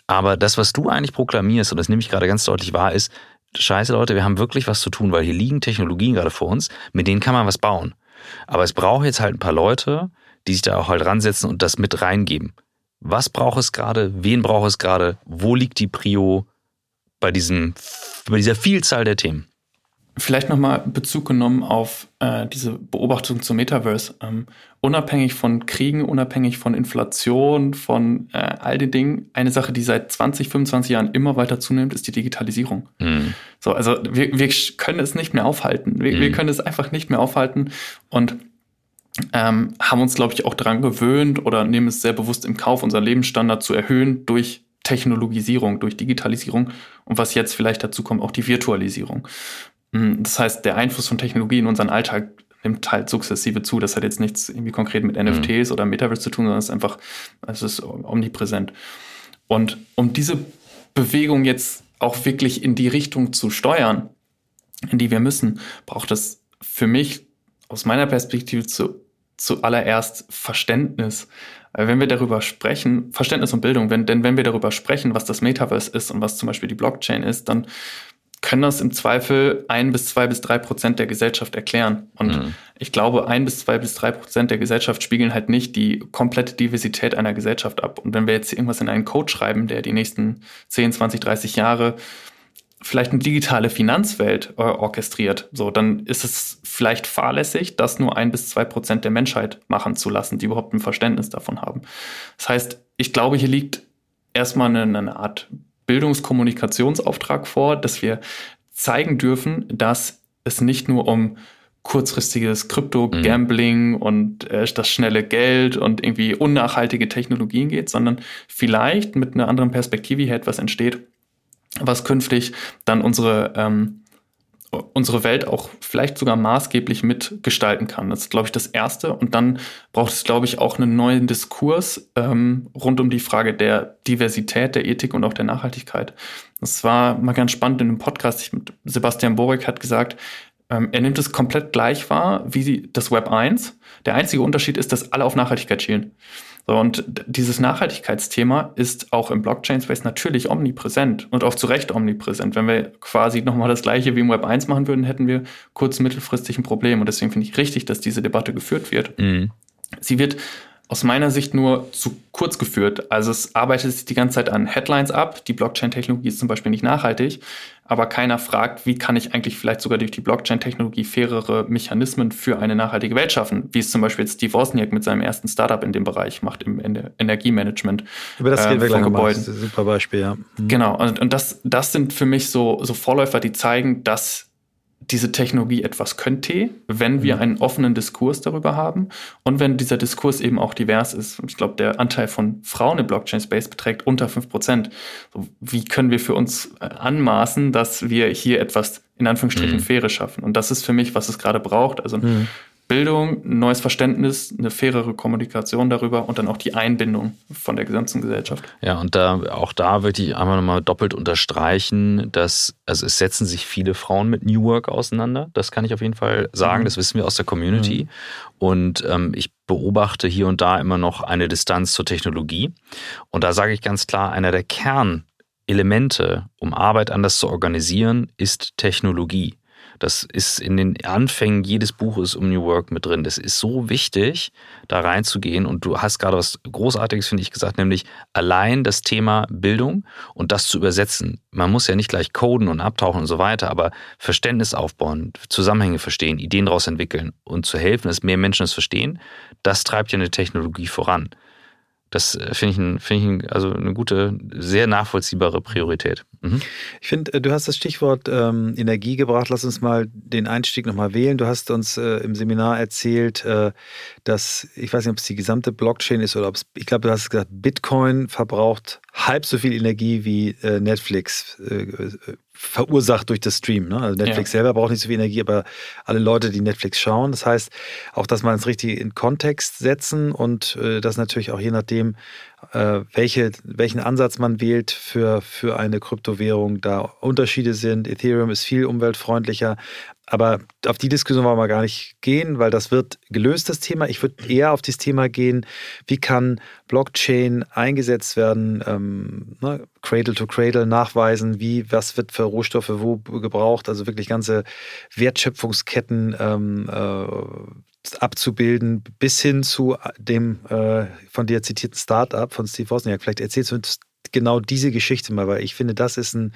Aber das, was du eigentlich proklamierst, und das nehme ich gerade ganz deutlich wahr, ist, scheiße Leute, wir haben wirklich was zu tun, weil hier liegen Technologien gerade vor uns, mit denen kann man was bauen. Aber es braucht jetzt halt ein paar Leute, die sich da auch halt ransetzen und das mit reingeben. Was braucht es gerade? Wen braucht es gerade? Wo liegt die Prio bei diesem, bei dieser Vielzahl der Themen? Vielleicht nochmal Bezug genommen auf äh, diese Beobachtung zum Metaverse. Ähm, unabhängig von Kriegen, unabhängig von Inflation, von äh, all den Dingen, eine Sache, die seit 20, 25 Jahren immer weiter zunimmt, ist die Digitalisierung. Mhm. So, also wir, wir können es nicht mehr aufhalten. Wir, mhm. wir können es einfach nicht mehr aufhalten und ähm, haben uns, glaube ich, auch daran gewöhnt oder nehmen es sehr bewusst im Kauf, unseren Lebensstandard zu erhöhen durch Technologisierung, durch Digitalisierung und was jetzt vielleicht dazu kommt, auch die Virtualisierung. Hm, das heißt, der Einfluss von Technologie in unseren Alltag nimmt halt sukzessive zu. Das hat jetzt nichts irgendwie konkret mit NFTs mhm. oder Metaverse zu tun, sondern es ist einfach, es ist omnipräsent. Und um diese Bewegung jetzt auch wirklich in die Richtung zu steuern, in die wir müssen, braucht es für mich aus meiner Perspektive zu, zuallererst Verständnis. Wenn wir darüber sprechen, Verständnis und Bildung, wenn, denn wenn wir darüber sprechen, was das Metaverse ist und was zum Beispiel die Blockchain ist, dann können das im Zweifel ein bis zwei bis drei Prozent der Gesellschaft erklären. Und mhm. ich glaube, ein bis zwei bis drei Prozent der Gesellschaft spiegeln halt nicht die komplette Diversität einer Gesellschaft ab. Und wenn wir jetzt irgendwas in einen Code schreiben, der die nächsten 10, 20, 30 Jahre vielleicht eine digitale Finanzwelt äh, orchestriert, so, dann ist es vielleicht fahrlässig, das nur ein bis zwei Prozent der Menschheit machen zu lassen, die überhaupt ein Verständnis davon haben. Das heißt, ich glaube, hier liegt erstmal eine, eine Art Bildungskommunikationsauftrag vor, dass wir zeigen dürfen, dass es nicht nur um kurzfristiges Krypto-Gambling mhm. und äh, das schnelle Geld und irgendwie unnachhaltige Technologien geht, sondern vielleicht mit einer anderen Perspektive hier etwas entsteht, was künftig dann unsere ähm, unsere Welt auch vielleicht sogar maßgeblich mitgestalten kann. Das ist, glaube ich, das Erste. Und dann braucht es, glaube ich, auch einen neuen Diskurs ähm, rund um die Frage der Diversität, der Ethik und auch der Nachhaltigkeit. Das war mal ganz spannend in einem Podcast. Ich, Sebastian Borek hat gesagt, ähm, er nimmt es komplett gleich wahr wie das Web 1. Der einzige Unterschied ist, dass alle auf Nachhaltigkeit schielen. So, und dieses Nachhaltigkeitsthema ist auch im Blockchain-Space natürlich omnipräsent und auch zu Recht omnipräsent. Wenn wir quasi nochmal das gleiche wie im Web 1 machen würden, hätten wir kurz- mittelfristig ein Problem. Und deswegen finde ich richtig, dass diese Debatte geführt wird. Mhm. Sie wird aus meiner Sicht nur zu kurz geführt. Also es arbeitet sich die ganze Zeit an Headlines ab. Die Blockchain-Technologie ist zum Beispiel nicht nachhaltig, aber keiner fragt, wie kann ich eigentlich vielleicht sogar durch die Blockchain-Technologie fairere Mechanismen für eine nachhaltige Welt schaffen, wie es zum Beispiel Steve Wozniak mit seinem ersten Startup in dem Bereich macht, im Energiemanagement. Über das reden äh, wir gleich Gebäuden. Das ist ein super Beispiel, ja. Mhm. Genau, und, und das, das sind für mich so, so Vorläufer, die zeigen, dass diese Technologie etwas könnte, wenn wir mhm. einen offenen Diskurs darüber haben und wenn dieser Diskurs eben auch divers ist. Ich glaube, der Anteil von Frauen im Blockchain-Space beträgt unter 5%. So, wie können wir für uns äh, anmaßen, dass wir hier etwas in Anführungsstrichen mhm. Faire schaffen? Und das ist für mich, was es gerade braucht. Also mhm. Bildung, ein neues Verständnis, eine fairere Kommunikation darüber und dann auch die Einbindung von der gesamten Gesellschaft. Ja, und da auch da würde ich einmal nochmal doppelt unterstreichen, dass also es setzen sich viele Frauen mit New Work auseinander. Das kann ich auf jeden Fall sagen. Mhm. Das wissen wir aus der Community. Mhm. Und ähm, ich beobachte hier und da immer noch eine Distanz zur Technologie. Und da sage ich ganz klar, einer der Kernelemente, um Arbeit anders zu organisieren, ist Technologie. Das ist in den Anfängen jedes Buches um New Work mit drin. Das ist so wichtig, da reinzugehen. Und du hast gerade was Großartiges, finde ich, gesagt, nämlich allein das Thema Bildung und das zu übersetzen. Man muss ja nicht gleich coden und abtauchen und so weiter, aber Verständnis aufbauen, Zusammenhänge verstehen, Ideen daraus entwickeln und zu helfen, dass mehr Menschen es verstehen, das treibt ja eine Technologie voran. Das äh, finde ich, find ich also eine gute, sehr nachvollziehbare Priorität. Mhm. Ich finde, äh, du hast das Stichwort ähm, Energie gebracht. Lass uns mal den Einstieg nochmal wählen. Du hast uns äh, im Seminar erzählt, äh, dass, ich weiß nicht, ob es die gesamte Blockchain ist oder ob es, ich glaube, du hast gesagt, Bitcoin verbraucht halb so viel Energie wie äh, Netflix äh, verursacht durch das Stream. Ne? Also Netflix ja. selber braucht nicht so viel Energie, aber alle Leute, die Netflix schauen. Das heißt, auch dass man es richtig in Kontext setzen und äh, das natürlich auch je nachdem, äh, welche, welchen Ansatz man wählt für, für eine Kryptowährung, da Unterschiede sind. Ethereum ist viel umweltfreundlicher, aber auf die Diskussion wollen wir gar nicht gehen, weil das wird gelöst, das Thema. Ich würde eher auf das Thema gehen, wie kann Blockchain eingesetzt werden, ähm, ne, Cradle to Cradle nachweisen, wie, was wird für Rohstoffe wo gebraucht, also wirklich ganze Wertschöpfungsketten ähm, äh, abzubilden, bis hin zu dem äh, von dir zitierten Startup von Steve Wozniak. Vielleicht erzählst du uns genau diese Geschichte mal, weil ich finde, das ist ein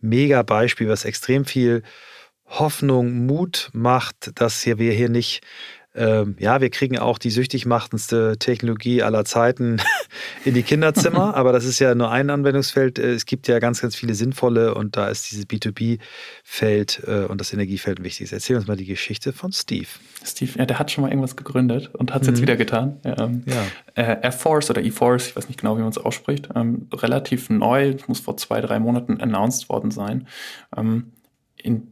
mega Beispiel, was extrem viel Hoffnung, Mut macht, dass wir hier nicht, ähm, ja, wir kriegen auch die süchtig machtendste Technologie aller Zeiten in die Kinderzimmer, aber das ist ja nur ein Anwendungsfeld. Äh, es gibt ja ganz, ganz viele sinnvolle und da ist dieses B2B-Feld äh, und das Energiefeld wichtig. Erzähl uns mal die Geschichte von Steve. Steve, ja, der hat schon mal irgendwas gegründet und hat es mhm. jetzt wieder getan. Ähm, ja. Äh, F-Force oder E-Force, ich weiß nicht genau, wie man es ausspricht, ähm, relativ neu, muss vor zwei, drei Monaten announced worden sein. Ähm, in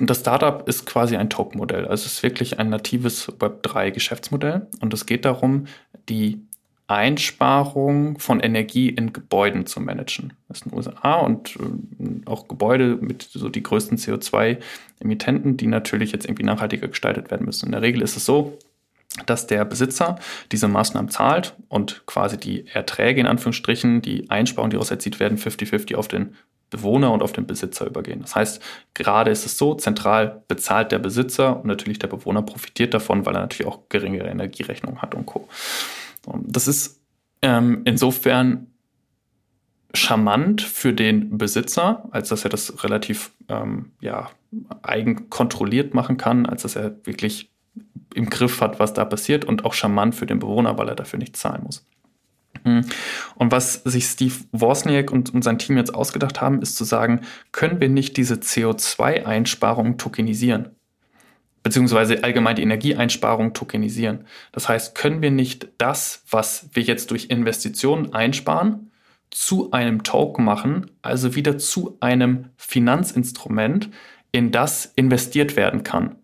und das Startup ist quasi ein Token-Modell. Also es ist wirklich ein natives Web3-Geschäftsmodell. Und es geht darum, die Einsparung von Energie in Gebäuden zu managen. Das ist in USA und äh, auch Gebäude mit so die größten CO2-Emittenten, die natürlich jetzt irgendwie nachhaltiger gestaltet werden müssen. In der Regel ist es so, dass der Besitzer diese Maßnahmen zahlt und quasi die Erträge in Anführungsstrichen, die Einsparungen, die daraus erzielt werden, 50-50 auf den Bewohner und auf den Besitzer übergehen. Das heißt, gerade ist es so, zentral bezahlt der Besitzer und natürlich der Bewohner profitiert davon, weil er natürlich auch geringere Energierechnungen hat und Co. Das ist ähm, insofern charmant für den Besitzer, als dass er das relativ ähm, ja, eigenkontrolliert machen kann, als dass er wirklich im Griff hat, was da passiert und auch charmant für den Bewohner, weil er dafür nicht zahlen muss. Hm. Und was sich Steve Wozniak und, und sein Team jetzt ausgedacht haben, ist zu sagen, können wir nicht diese CO2-Einsparung tokenisieren? Beziehungsweise allgemein die Energieeinsparung tokenisieren. Das heißt, können wir nicht das, was wir jetzt durch Investitionen einsparen, zu einem Token machen, also wieder zu einem Finanzinstrument, in das investiert werden kann.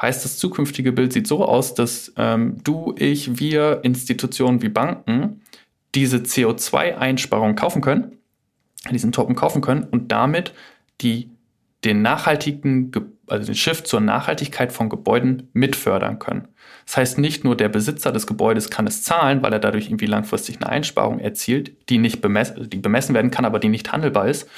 Heißt, das zukünftige Bild sieht so aus, dass ähm, du, ich, wir, Institutionen wie Banken diese CO2-Einsparung kaufen können, diesen Token kaufen können und damit die, den nachhaltigen, also den Shift zur Nachhaltigkeit von Gebäuden mitfördern können. Das heißt, nicht nur der Besitzer des Gebäudes kann es zahlen, weil er dadurch irgendwie langfristig eine Einsparung erzielt, die nicht bemessen, die bemessen werden kann, aber die nicht handelbar ist.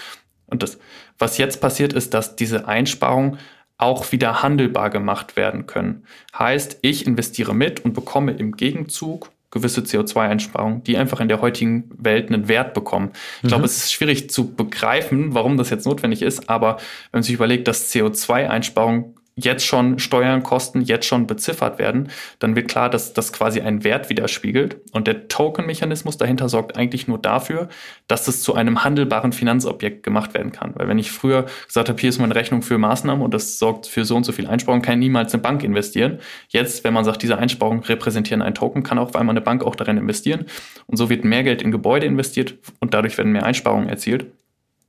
Und das, was jetzt passiert, ist, dass diese Einsparungen auch wieder handelbar gemacht werden können. Heißt, ich investiere mit und bekomme im Gegenzug gewisse CO2-Einsparungen, die einfach in der heutigen Welt einen Wert bekommen. Ich mhm. glaube, es ist schwierig zu begreifen, warum das jetzt notwendig ist, aber wenn man sich überlegt, dass CO2-Einsparungen jetzt schon Steuern, Kosten jetzt schon beziffert werden, dann wird klar, dass das quasi einen Wert widerspiegelt. Und der Token-Mechanismus dahinter sorgt eigentlich nur dafür, dass es zu einem handelbaren Finanzobjekt gemacht werden kann. Weil wenn ich früher gesagt habe, hier ist meine Rechnung für Maßnahmen und das sorgt für so und so viel Einsparung, kann ich niemals eine Bank investieren. Jetzt, wenn man sagt, diese Einsparungen repräsentieren einen Token, kann auch einmal eine Bank auch darin investieren. Und so wird mehr Geld in Gebäude investiert und dadurch werden mehr Einsparungen erzielt.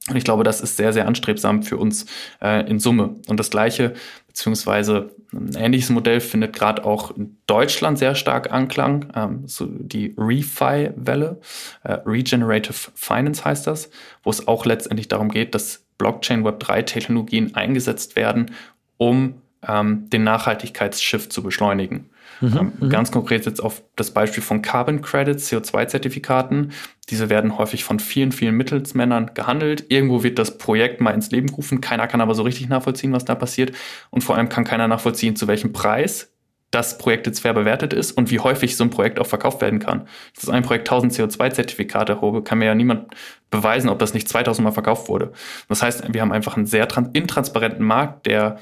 Und ich glaube, das ist sehr, sehr anstrebsam für uns äh, in Summe. Und das Gleiche, beziehungsweise ein ähnliches Modell findet gerade auch in Deutschland sehr stark Anklang. Ähm, so die ReFi-Welle, äh, Regenerative Finance heißt das, wo es auch letztendlich darum geht, dass Blockchain Web 3-Technologien eingesetzt werden, um ähm, den Nachhaltigkeitsschiff zu beschleunigen. Mhm, ähm, mhm, ganz konkret jetzt auf das Beispiel von Carbon Credits, CO2-Zertifikaten. Diese werden häufig von vielen, vielen Mittelsmännern gehandelt. Irgendwo wird das Projekt mal ins Leben gerufen. Keiner kann aber so richtig nachvollziehen, was da passiert. Und vor allem kann keiner nachvollziehen, zu welchem Preis das Projekt jetzt fair bewertet ist und wie häufig so ein Projekt auch verkauft werden kann. Dass ein Projekt 1000 CO2-Zertifikate erhobe, kann mir ja niemand beweisen, ob das nicht 2000 Mal verkauft wurde. Das heißt, wir haben einfach einen sehr intransparenten Markt, der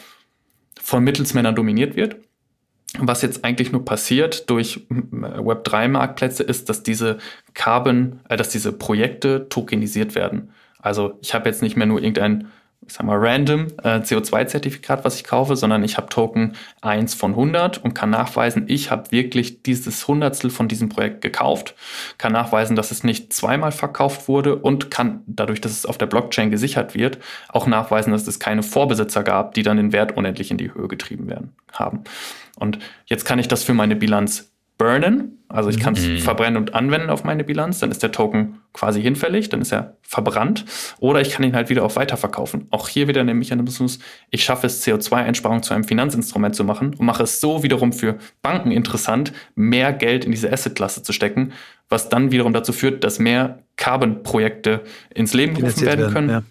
von Mittelsmännern dominiert wird was jetzt eigentlich nur passiert durch Web3-Marktplätze ist, dass diese Carbon, äh, dass diese Projekte tokenisiert werden. Also ich habe jetzt nicht mehr nur irgendein ich sag mal, random äh, CO2-Zertifikat, was ich kaufe, sondern ich habe Token 1 von 100 und kann nachweisen, ich habe wirklich dieses Hundertstel von diesem Projekt gekauft, kann nachweisen, dass es nicht zweimal verkauft wurde und kann dadurch, dass es auf der Blockchain gesichert wird, auch nachweisen, dass es keine Vorbesitzer gab, die dann den Wert unendlich in die Höhe getrieben werden haben. Und jetzt kann ich das für meine Bilanz burnen. Also ich kann es mhm. verbrennen und anwenden auf meine Bilanz, dann ist der Token quasi hinfällig, dann ist er verbrannt. Oder ich kann ihn halt wieder auch weiterverkaufen. Auch hier wieder der Mechanismus, ich schaffe es, CO2-Einsparung zu einem Finanzinstrument zu machen und mache es so wiederum für Banken interessant, mehr Geld in diese Asset-Klasse zu stecken, was dann wiederum dazu führt, dass mehr Carbon-Projekte ins Leben gerufen werden, können. Ja.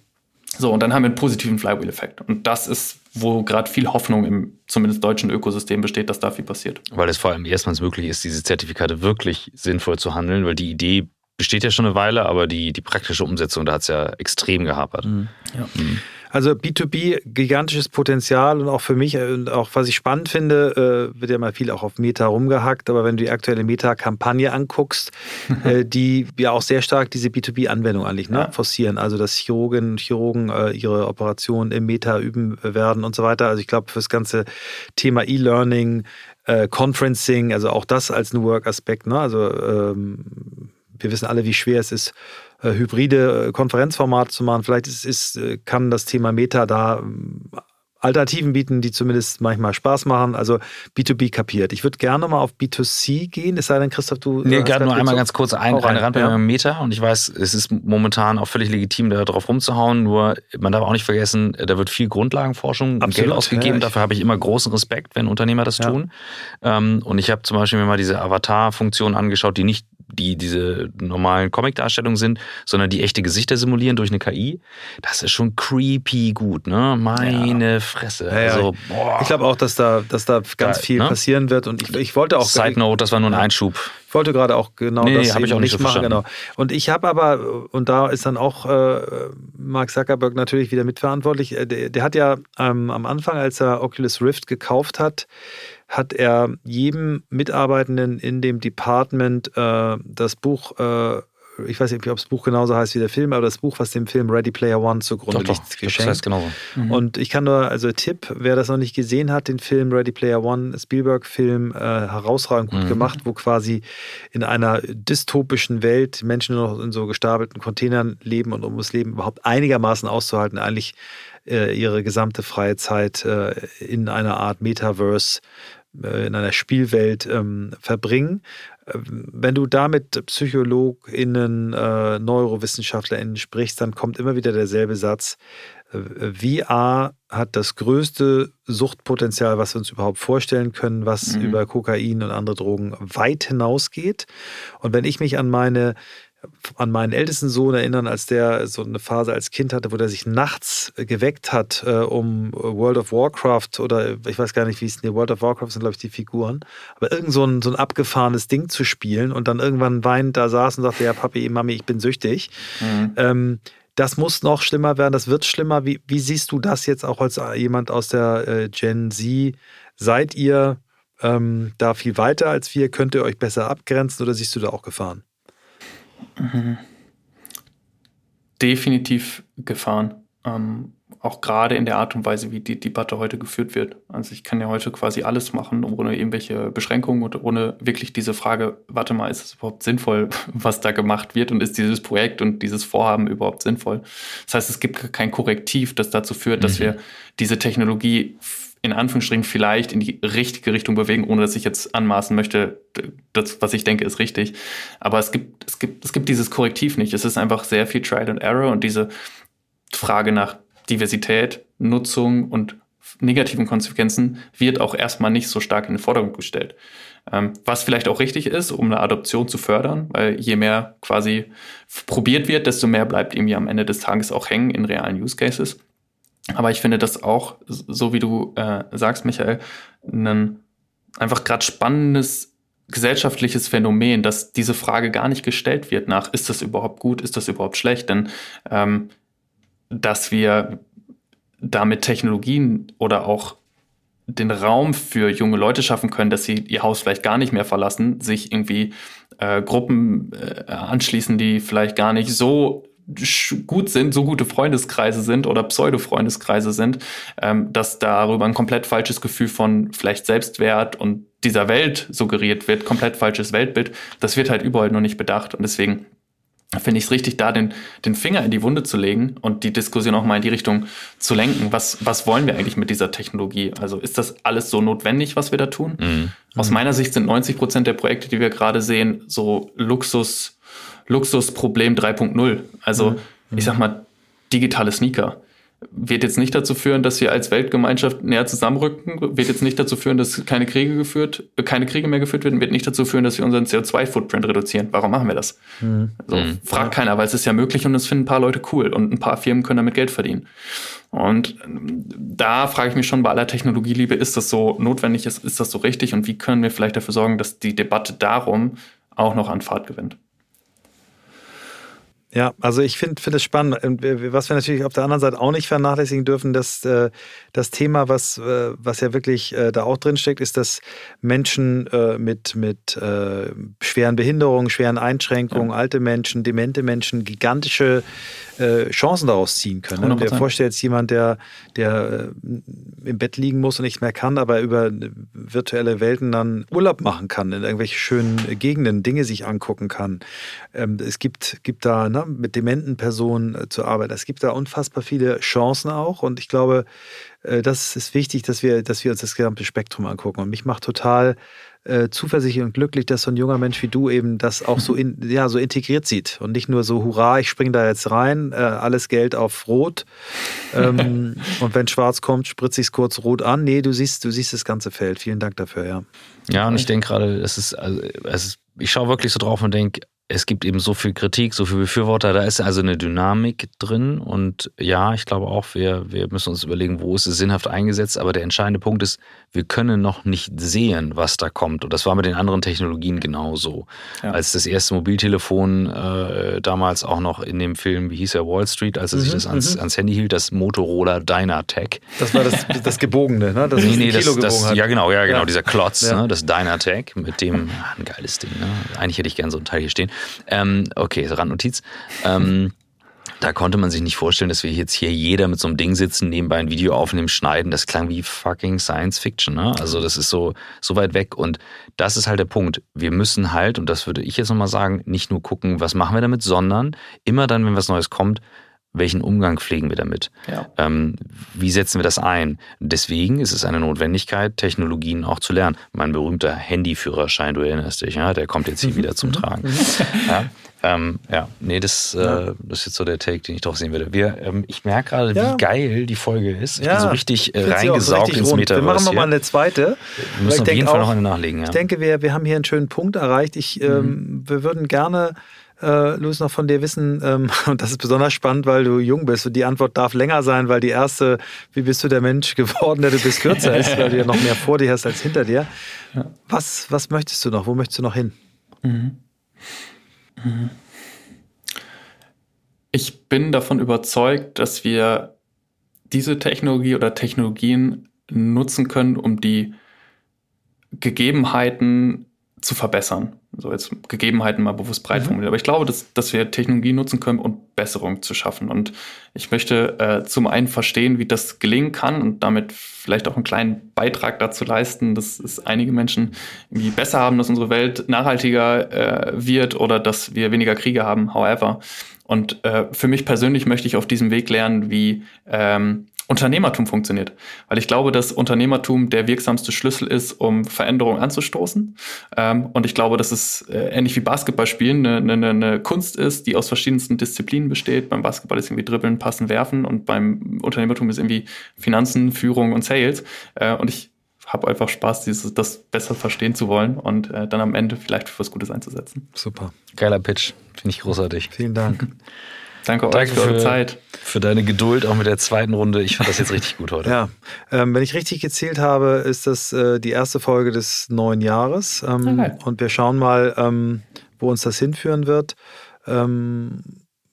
So, und dann haben wir einen positiven Flywheel-Effekt. Und das ist, wo gerade viel Hoffnung im zumindest deutschen Ökosystem besteht, dass da viel passiert. Weil es vor allem erstmals möglich ist, diese Zertifikate wirklich sinnvoll zu handeln, weil die Idee besteht ja schon eine Weile, aber die, die praktische Umsetzung, da hat es ja extrem gehapert. Mhm. Ja. Mhm. Also B2B, gigantisches Potenzial und auch für mich, äh, und auch was ich spannend finde, äh, wird ja mal viel auch auf Meta rumgehackt, aber wenn du die aktuelle Meta-Kampagne anguckst, äh, die ja auch sehr stark diese B2B-Anwendung eigentlich ne, ja. forcieren, also dass Chirurgen und Chirurgen ihre Operationen im Meta üben werden und so weiter. Also ich glaube, für das ganze Thema E-Learning, Conferencing, also auch das als New Work-Aspekt, ne? also ähm, wir wissen alle, wie schwer es ist, hybride äh, Konferenzformate zu machen. Vielleicht ist, ist, äh, kann das Thema Meta da ähm, Alternativen bieten, die zumindest manchmal Spaß machen. Also B2B kapiert. Ich würde gerne mal auf B2C gehen, es sei denn, Christoph, du. Nee, gerade nur einmal ganz kurz ein, eine Randbemerkung ja. Meta. Und ich weiß, es ist momentan auch völlig legitim, da drauf rumzuhauen. Nur man darf auch nicht vergessen, da wird viel Grundlagenforschung und Geld ausgegeben. Ja, Dafür habe ich immer großen Respekt, wenn Unternehmer das ja. tun. Ähm, und ich habe zum Beispiel mir mal diese Avatar-Funktion angeschaut, die nicht die diese normalen Comic-Darstellungen sind, sondern die echte Gesichter simulieren durch eine KI. Das ist schon creepy gut, ne? Meine ja. Fresse. Ja, also, boah. Ich glaube auch, dass da, dass da ganz viel ne? passieren wird. Und ich, ich wollte auch. Side Note, das war nur ein Einschub. Ich wollte gerade auch genau nee, das ich auch nicht so machen. Genau. Und ich habe aber, und da ist dann auch äh, Mark Zuckerberg natürlich wieder mitverantwortlich, äh, der, der hat ja ähm, am Anfang, als er Oculus Rift gekauft hat, hat er jedem Mitarbeitenden in dem Department äh, das Buch äh, ich weiß nicht, ob das Buch genauso heißt wie der Film, aber das Buch, was dem Film Ready Player One zugrunde doch, liegt, geschenkt. Das heißt genauso. Mhm. Und ich kann nur, also Tipp, wer das noch nicht gesehen hat, den Film Ready Player One, Spielberg-Film, äh, herausragend gut mhm. gemacht, wo quasi in einer dystopischen Welt Menschen nur noch in so gestapelten Containern leben und um das Leben überhaupt einigermaßen auszuhalten, eigentlich äh, ihre gesamte freie Zeit äh, in einer Art Metaverse in einer Spielwelt ähm, verbringen. Ähm, wenn du da mit PsychologInnen, äh, NeurowissenschaftlerInnen sprichst, dann kommt immer wieder derselbe Satz. Äh, VR hat das größte Suchtpotenzial, was wir uns überhaupt vorstellen können, was mhm. über Kokain und andere Drogen weit hinausgeht. Und wenn ich mich an meine an meinen ältesten Sohn erinnern, als der so eine Phase als Kind hatte, wo der sich nachts geweckt hat, äh, um World of Warcraft oder ich weiß gar nicht, wie es nee, World of Warcraft sind, glaube ich, die Figuren, aber irgend so ein, so ein abgefahrenes Ding zu spielen und dann irgendwann weinend da saß und sagte, ja, Papi, Mami, ich bin süchtig. Mhm. Ähm, das muss noch schlimmer werden, das wird schlimmer. Wie, wie siehst du das jetzt auch als jemand aus der äh, Gen Z? Seid ihr ähm, da viel weiter als wir? Könnt ihr euch besser abgrenzen oder siehst du da auch Gefahren? Definitiv Gefahren. Ähm, auch gerade in der Art und Weise, wie die Debatte heute geführt wird. Also ich kann ja heute quasi alles machen, ohne irgendwelche Beschränkungen und ohne wirklich diese Frage, warte mal, ist es überhaupt sinnvoll, was da gemacht wird und ist dieses Projekt und dieses Vorhaben überhaupt sinnvoll? Das heißt, es gibt kein Korrektiv, das dazu führt, dass mhm. wir diese Technologie in Anführungsstrichen vielleicht in die richtige Richtung bewegen, ohne dass ich jetzt anmaßen möchte, das, was ich denke, ist richtig. Aber es gibt, es gibt, es gibt dieses Korrektiv nicht. Es ist einfach sehr viel Trial and Error und diese Frage nach Diversität, Nutzung und negativen Konsequenzen wird auch erstmal nicht so stark in den Vordergrund gestellt. Ähm, was vielleicht auch richtig ist, um eine Adoption zu fördern, weil je mehr quasi probiert wird, desto mehr bleibt irgendwie am Ende des Tages auch hängen in realen Use Cases. Aber ich finde das auch, so wie du äh, sagst, Michael, ein einfach gerade spannendes gesellschaftliches Phänomen, dass diese Frage gar nicht gestellt wird nach, ist das überhaupt gut, ist das überhaupt schlecht? Denn ähm, dass wir damit Technologien oder auch den Raum für junge Leute schaffen können, dass sie ihr Haus vielleicht gar nicht mehr verlassen, sich irgendwie äh, Gruppen äh, anschließen, die vielleicht gar nicht so gut sind, so gute Freundeskreise sind oder Pseudo-Freundeskreise sind, ähm, dass darüber ein komplett falsches Gefühl von vielleicht Selbstwert und dieser Welt suggeriert wird, komplett falsches Weltbild, das wird halt überall nur nicht bedacht. Und deswegen finde ich es richtig, da den, den Finger in die Wunde zu legen und die Diskussion auch mal in die Richtung zu lenken. Was, was wollen wir eigentlich mit dieser Technologie? Also ist das alles so notwendig, was wir da tun? Mhm. Aus meiner Sicht sind 90 Prozent der Projekte, die wir gerade sehen, so Luxus, Luxusproblem 3.0. Also mhm. ich sag mal, digitale Sneaker wird jetzt nicht dazu führen, dass wir als Weltgemeinschaft näher zusammenrücken, wird jetzt nicht dazu führen, dass keine Kriege geführt, keine Kriege mehr geführt werden, wird nicht dazu führen, dass wir unseren CO2-Footprint reduzieren. Warum machen wir das? Mhm. Also, mhm. Fragt keiner, weil es ist ja möglich und es finden ein paar Leute cool und ein paar Firmen können damit Geld verdienen. Und ähm, da frage ich mich schon bei aller Technologieliebe, ist das so notwendig, ist, ist das so richtig und wie können wir vielleicht dafür sorgen, dass die Debatte darum auch noch an Fahrt gewinnt? Ja, also ich finde find es spannend. Was wir natürlich auf der anderen Seite auch nicht vernachlässigen dürfen, dass äh, das Thema, was, äh, was ja wirklich äh, da auch drin steckt, ist, dass Menschen mit, mit schweren Behinderungen, schweren Einschränkungen, ja. alte Menschen, demente Menschen gigantische Chancen daraus ziehen können. 100%. Der vorstellt jetzt jemand, der, der im Bett liegen muss und nichts mehr kann, aber über virtuelle Welten dann Urlaub machen kann, in irgendwelche schönen Gegenden Dinge sich angucken kann. Ähm, es gibt, gibt da ne, mit dementen Personen äh, zu arbeiten. Es gibt da unfassbar viele Chancen auch und ich glaube, äh, das ist wichtig, dass wir, dass wir uns das gesamte Spektrum angucken. Und mich macht total äh, zuversichtlich und glücklich, dass so ein junger Mensch wie du eben das auch so, in, ja, so integriert sieht und nicht nur so, hurra, ich springe da jetzt rein, äh, alles Geld auf Rot ähm, und wenn schwarz kommt, spritze ich es kurz rot an. Nee, du siehst, du siehst das ganze Feld. Vielen Dank dafür, ja. Ja, und ich denke gerade, es ist, also, es ist, ich schaue wirklich so drauf und denke, es gibt eben so viel Kritik, so viel Befürworter, da ist also eine Dynamik drin und ja, ich glaube auch, wir, wir müssen uns überlegen, wo ist es sinnhaft eingesetzt, aber der entscheidende Punkt ist, wir können noch nicht sehen, was da kommt und das war mit den anderen Technologien genauso. Ja. Als das erste Mobiltelefon äh, damals auch noch in dem Film, wie hieß er, Wall Street, als er mhm, sich das ans, mhm. ans, Handy hielt, das Motorola Dynatec. Das war das, das Gebogene, ne? Das nee, nee, das, das, ja genau, ja genau, ja. dieser Klotz, ja. ne? das Dynatec mit dem, ein geiles Ding, ne? Eigentlich hätte ich gern so ein Teil hier stehen. Ähm, okay, Randnotiz. Ähm, da konnte man sich nicht vorstellen, dass wir jetzt hier jeder mit so einem Ding sitzen, nebenbei ein Video aufnehmen, schneiden. Das klang wie fucking Science Fiction. Ne? Also das ist so, so weit weg. Und das ist halt der Punkt. Wir müssen halt, und das würde ich jetzt nochmal sagen, nicht nur gucken, was machen wir damit, sondern immer dann, wenn was Neues kommt, welchen Umgang pflegen wir damit? Ja. Ähm, wie setzen wir das ein? Deswegen ist es eine Notwendigkeit, Technologien auch zu lernen. Mein berühmter Handyführerschein, du erinnerst dich, ja, der kommt jetzt hier wieder zum. Tragen. Mhm. ja. Ähm, ja, nee, das, äh, das ist jetzt so der Take, den ich doch sehen würde. Wir, ähm, ich merke gerade, ja. wie geil die Folge ist. Ich ja. bin so richtig äh, reingesaugt richtig ins rund. Metaverse. Wir machen nochmal eine zweite. Wir müssen auf jeden Fall auch, noch eine nachlegen. Ich denke, wir, wir haben hier einen schönen Punkt erreicht. Ich, ähm, mhm. Wir würden gerne äh, Luis, noch von dir wissen, ähm, und das ist besonders spannend, weil du jung bist und die Antwort darf länger sein, weil die erste, wie bist du der Mensch geworden, der du bist, kürzer ist, weil du ja noch mehr vor dir hast als hinter dir. Ja. Was, was möchtest du noch? Wo möchtest du noch hin? Mhm. Mhm. Ich bin davon überzeugt, dass wir diese Technologie oder Technologien nutzen können, um die Gegebenheiten zu verbessern. So jetzt Gegebenheiten mal bewusst breit mhm. formuliert. Aber ich glaube, dass, dass wir Technologie nutzen können, um Besserung zu schaffen. Und ich möchte äh, zum einen verstehen, wie das gelingen kann und damit vielleicht auch einen kleinen Beitrag dazu leisten, dass es einige Menschen irgendwie besser haben, dass unsere Welt nachhaltiger äh, wird oder dass wir weniger Kriege haben, however. Und äh, für mich persönlich möchte ich auf diesem Weg lernen, wie ähm, Unternehmertum funktioniert. Weil ich glaube, dass Unternehmertum der wirksamste Schlüssel ist, um Veränderungen anzustoßen. Ähm, und ich glaube, dass es äh, ähnlich wie Basketballspielen eine, eine, eine Kunst ist, die aus verschiedensten Disziplinen besteht. Beim Basketball ist irgendwie Dribbeln, Passen, Werfen und beim Unternehmertum ist irgendwie Finanzen, Führung und Sales. Äh, und ich habe einfach Spaß, dieses, das besser verstehen zu wollen und äh, dann am Ende vielleicht für was Gutes einzusetzen. Super. Geiler Pitch. Finde ich großartig. Vielen Dank. Danke, Danke für eure Zeit. Für deine Geduld auch mit der zweiten Runde. Ich fand das jetzt richtig gut heute. Ja, ähm, wenn ich richtig gezählt habe, ist das äh, die erste Folge des neuen Jahres. Ähm, okay. Und wir schauen mal, ähm, wo uns das hinführen wird. Ähm,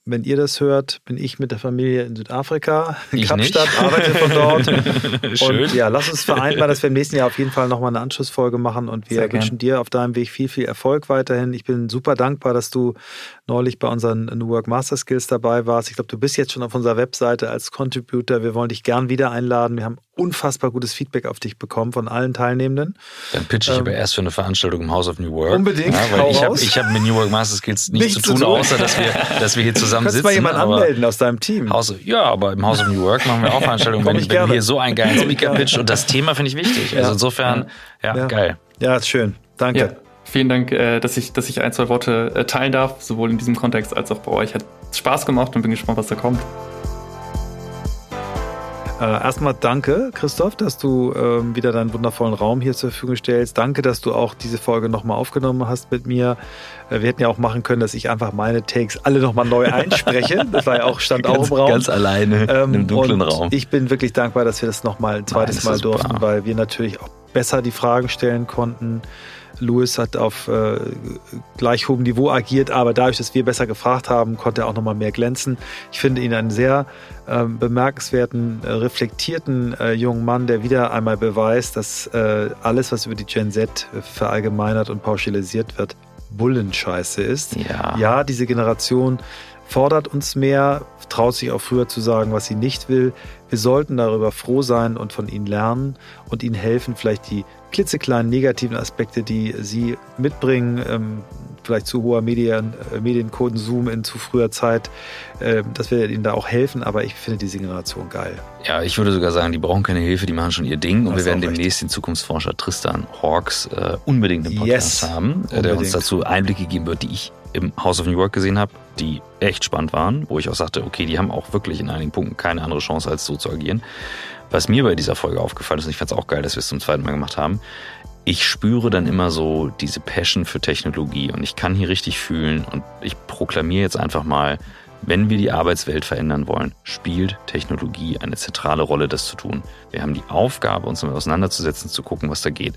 wenn ihr das hört, bin ich mit der Familie in Südafrika, in ich Kapstadt, nicht. arbeite von dort. Schön. Und ja, lass uns vereinbaren, dass wir im nächsten Jahr auf jeden Fall nochmal eine Anschlussfolge machen und wir Sehr wünschen gern. dir auf deinem Weg viel, viel Erfolg weiterhin. Ich bin super dankbar, dass du neulich bei unseren New Work Master Skills dabei warst. Ich glaube, du bist jetzt schon auf unserer Webseite als Contributor. Wir wollen dich gern wieder einladen. Wir haben unfassbar gutes Feedback auf dich bekommen von allen Teilnehmenden. Dann pitche ich ähm, aber erst für eine Veranstaltung im House of New Work. Unbedingt. Ja, weil ich habe hab mit New Work Master Skills nichts, nichts zu tun, außer dass wir, dass wir hier zusammen sitzen. Kannst mal jemanden anmelden aus deinem Team. House, ja, aber im House of New Work machen wir auch Veranstaltungen, wenn, wenn du hier so einen geilen Speaker pitcht und das Thema finde ich wichtig. Also insofern, ja, ja, geil. Ja, ist schön. Danke. Ja, vielen Dank, äh, dass ich, dass ich ein, zwei Worte äh, teilen darf, sowohl in diesem Kontext als auch bei euch. Hat Spaß gemacht und bin gespannt, was da kommt. Äh, erstmal danke, Christoph, dass du ähm, wieder deinen wundervollen Raum hier zur Verfügung stellst. Danke, dass du auch diese Folge nochmal aufgenommen hast mit mir. Äh, wir hätten ja auch machen können, dass ich einfach meine Takes alle nochmal neu einspreche. Das war ja auch, stand ganz, auch im Raum. Ganz alleine ähm, im dunklen Raum. Ich bin wirklich dankbar, dass wir das nochmal ein zweites Nein, Mal durften, weil wir natürlich auch besser die Fragen stellen konnten. Louis hat auf äh, gleich hohem Niveau agiert, aber dadurch, dass wir besser gefragt haben, konnte er auch nochmal mehr glänzen. Ich finde ihn einen sehr äh, bemerkenswerten, äh, reflektierten äh, jungen Mann, der wieder einmal beweist, dass äh, alles, was über die Gen Z verallgemeinert und pauschalisiert wird, Bullenscheiße ist. Ja, ja diese Generation fordert uns mehr, traut sich auch früher zu sagen, was sie nicht will. Wir sollten darüber froh sein und von ihnen lernen und ihnen helfen, vielleicht die klitzekleinen negativen Aspekte, die sie mitbringen, ähm, vielleicht zu hoher Medien, äh, Medienkonsum in zu früher Zeit, äh, dass wir ihnen da auch helfen. Aber ich finde diese Generation geil. Ja, ich würde sogar sagen, die brauchen keine Hilfe, die machen schon ihr Ding. Und wir werden demnächst den Zukunftsforscher Tristan Hawks äh, unbedingt im Podcast yes, haben, äh, der uns dazu Einblicke geben wird, die ich im House of New York gesehen habe, die echt spannend waren, wo ich auch sagte, okay, die haben auch wirklich in einigen Punkten keine andere Chance, als so zu agieren. Was mir bei dieser Folge aufgefallen ist, und ich fand es auch geil, dass wir es zum zweiten Mal gemacht haben, ich spüre dann immer so diese Passion für Technologie und ich kann hier richtig fühlen und ich proklamiere jetzt einfach mal, wenn wir die Arbeitswelt verändern wollen, spielt Technologie eine zentrale Rolle, das zu tun. Wir haben die Aufgabe, uns damit auseinanderzusetzen, zu gucken, was da geht.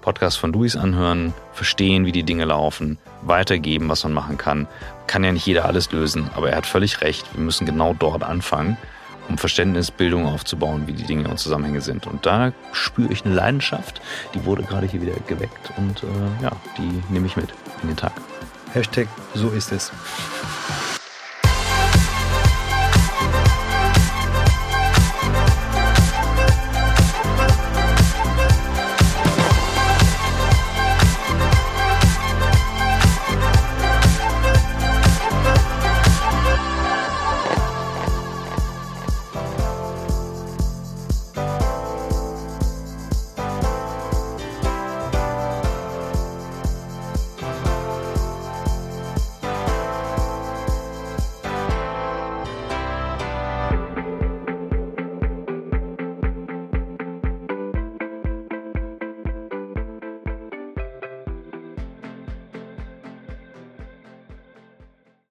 Podcast von Luis anhören, verstehen, wie die Dinge laufen, weitergeben, was man machen kann. Kann ja nicht jeder alles lösen, aber er hat völlig recht. Wir müssen genau dort anfangen, um Verständnis, Bildung aufzubauen, wie die Dinge und Zusammenhänge sind. Und da spüre ich eine Leidenschaft, die wurde gerade hier wieder geweckt und äh, ja, die nehme ich mit in den Tag. Hashtag so ist es.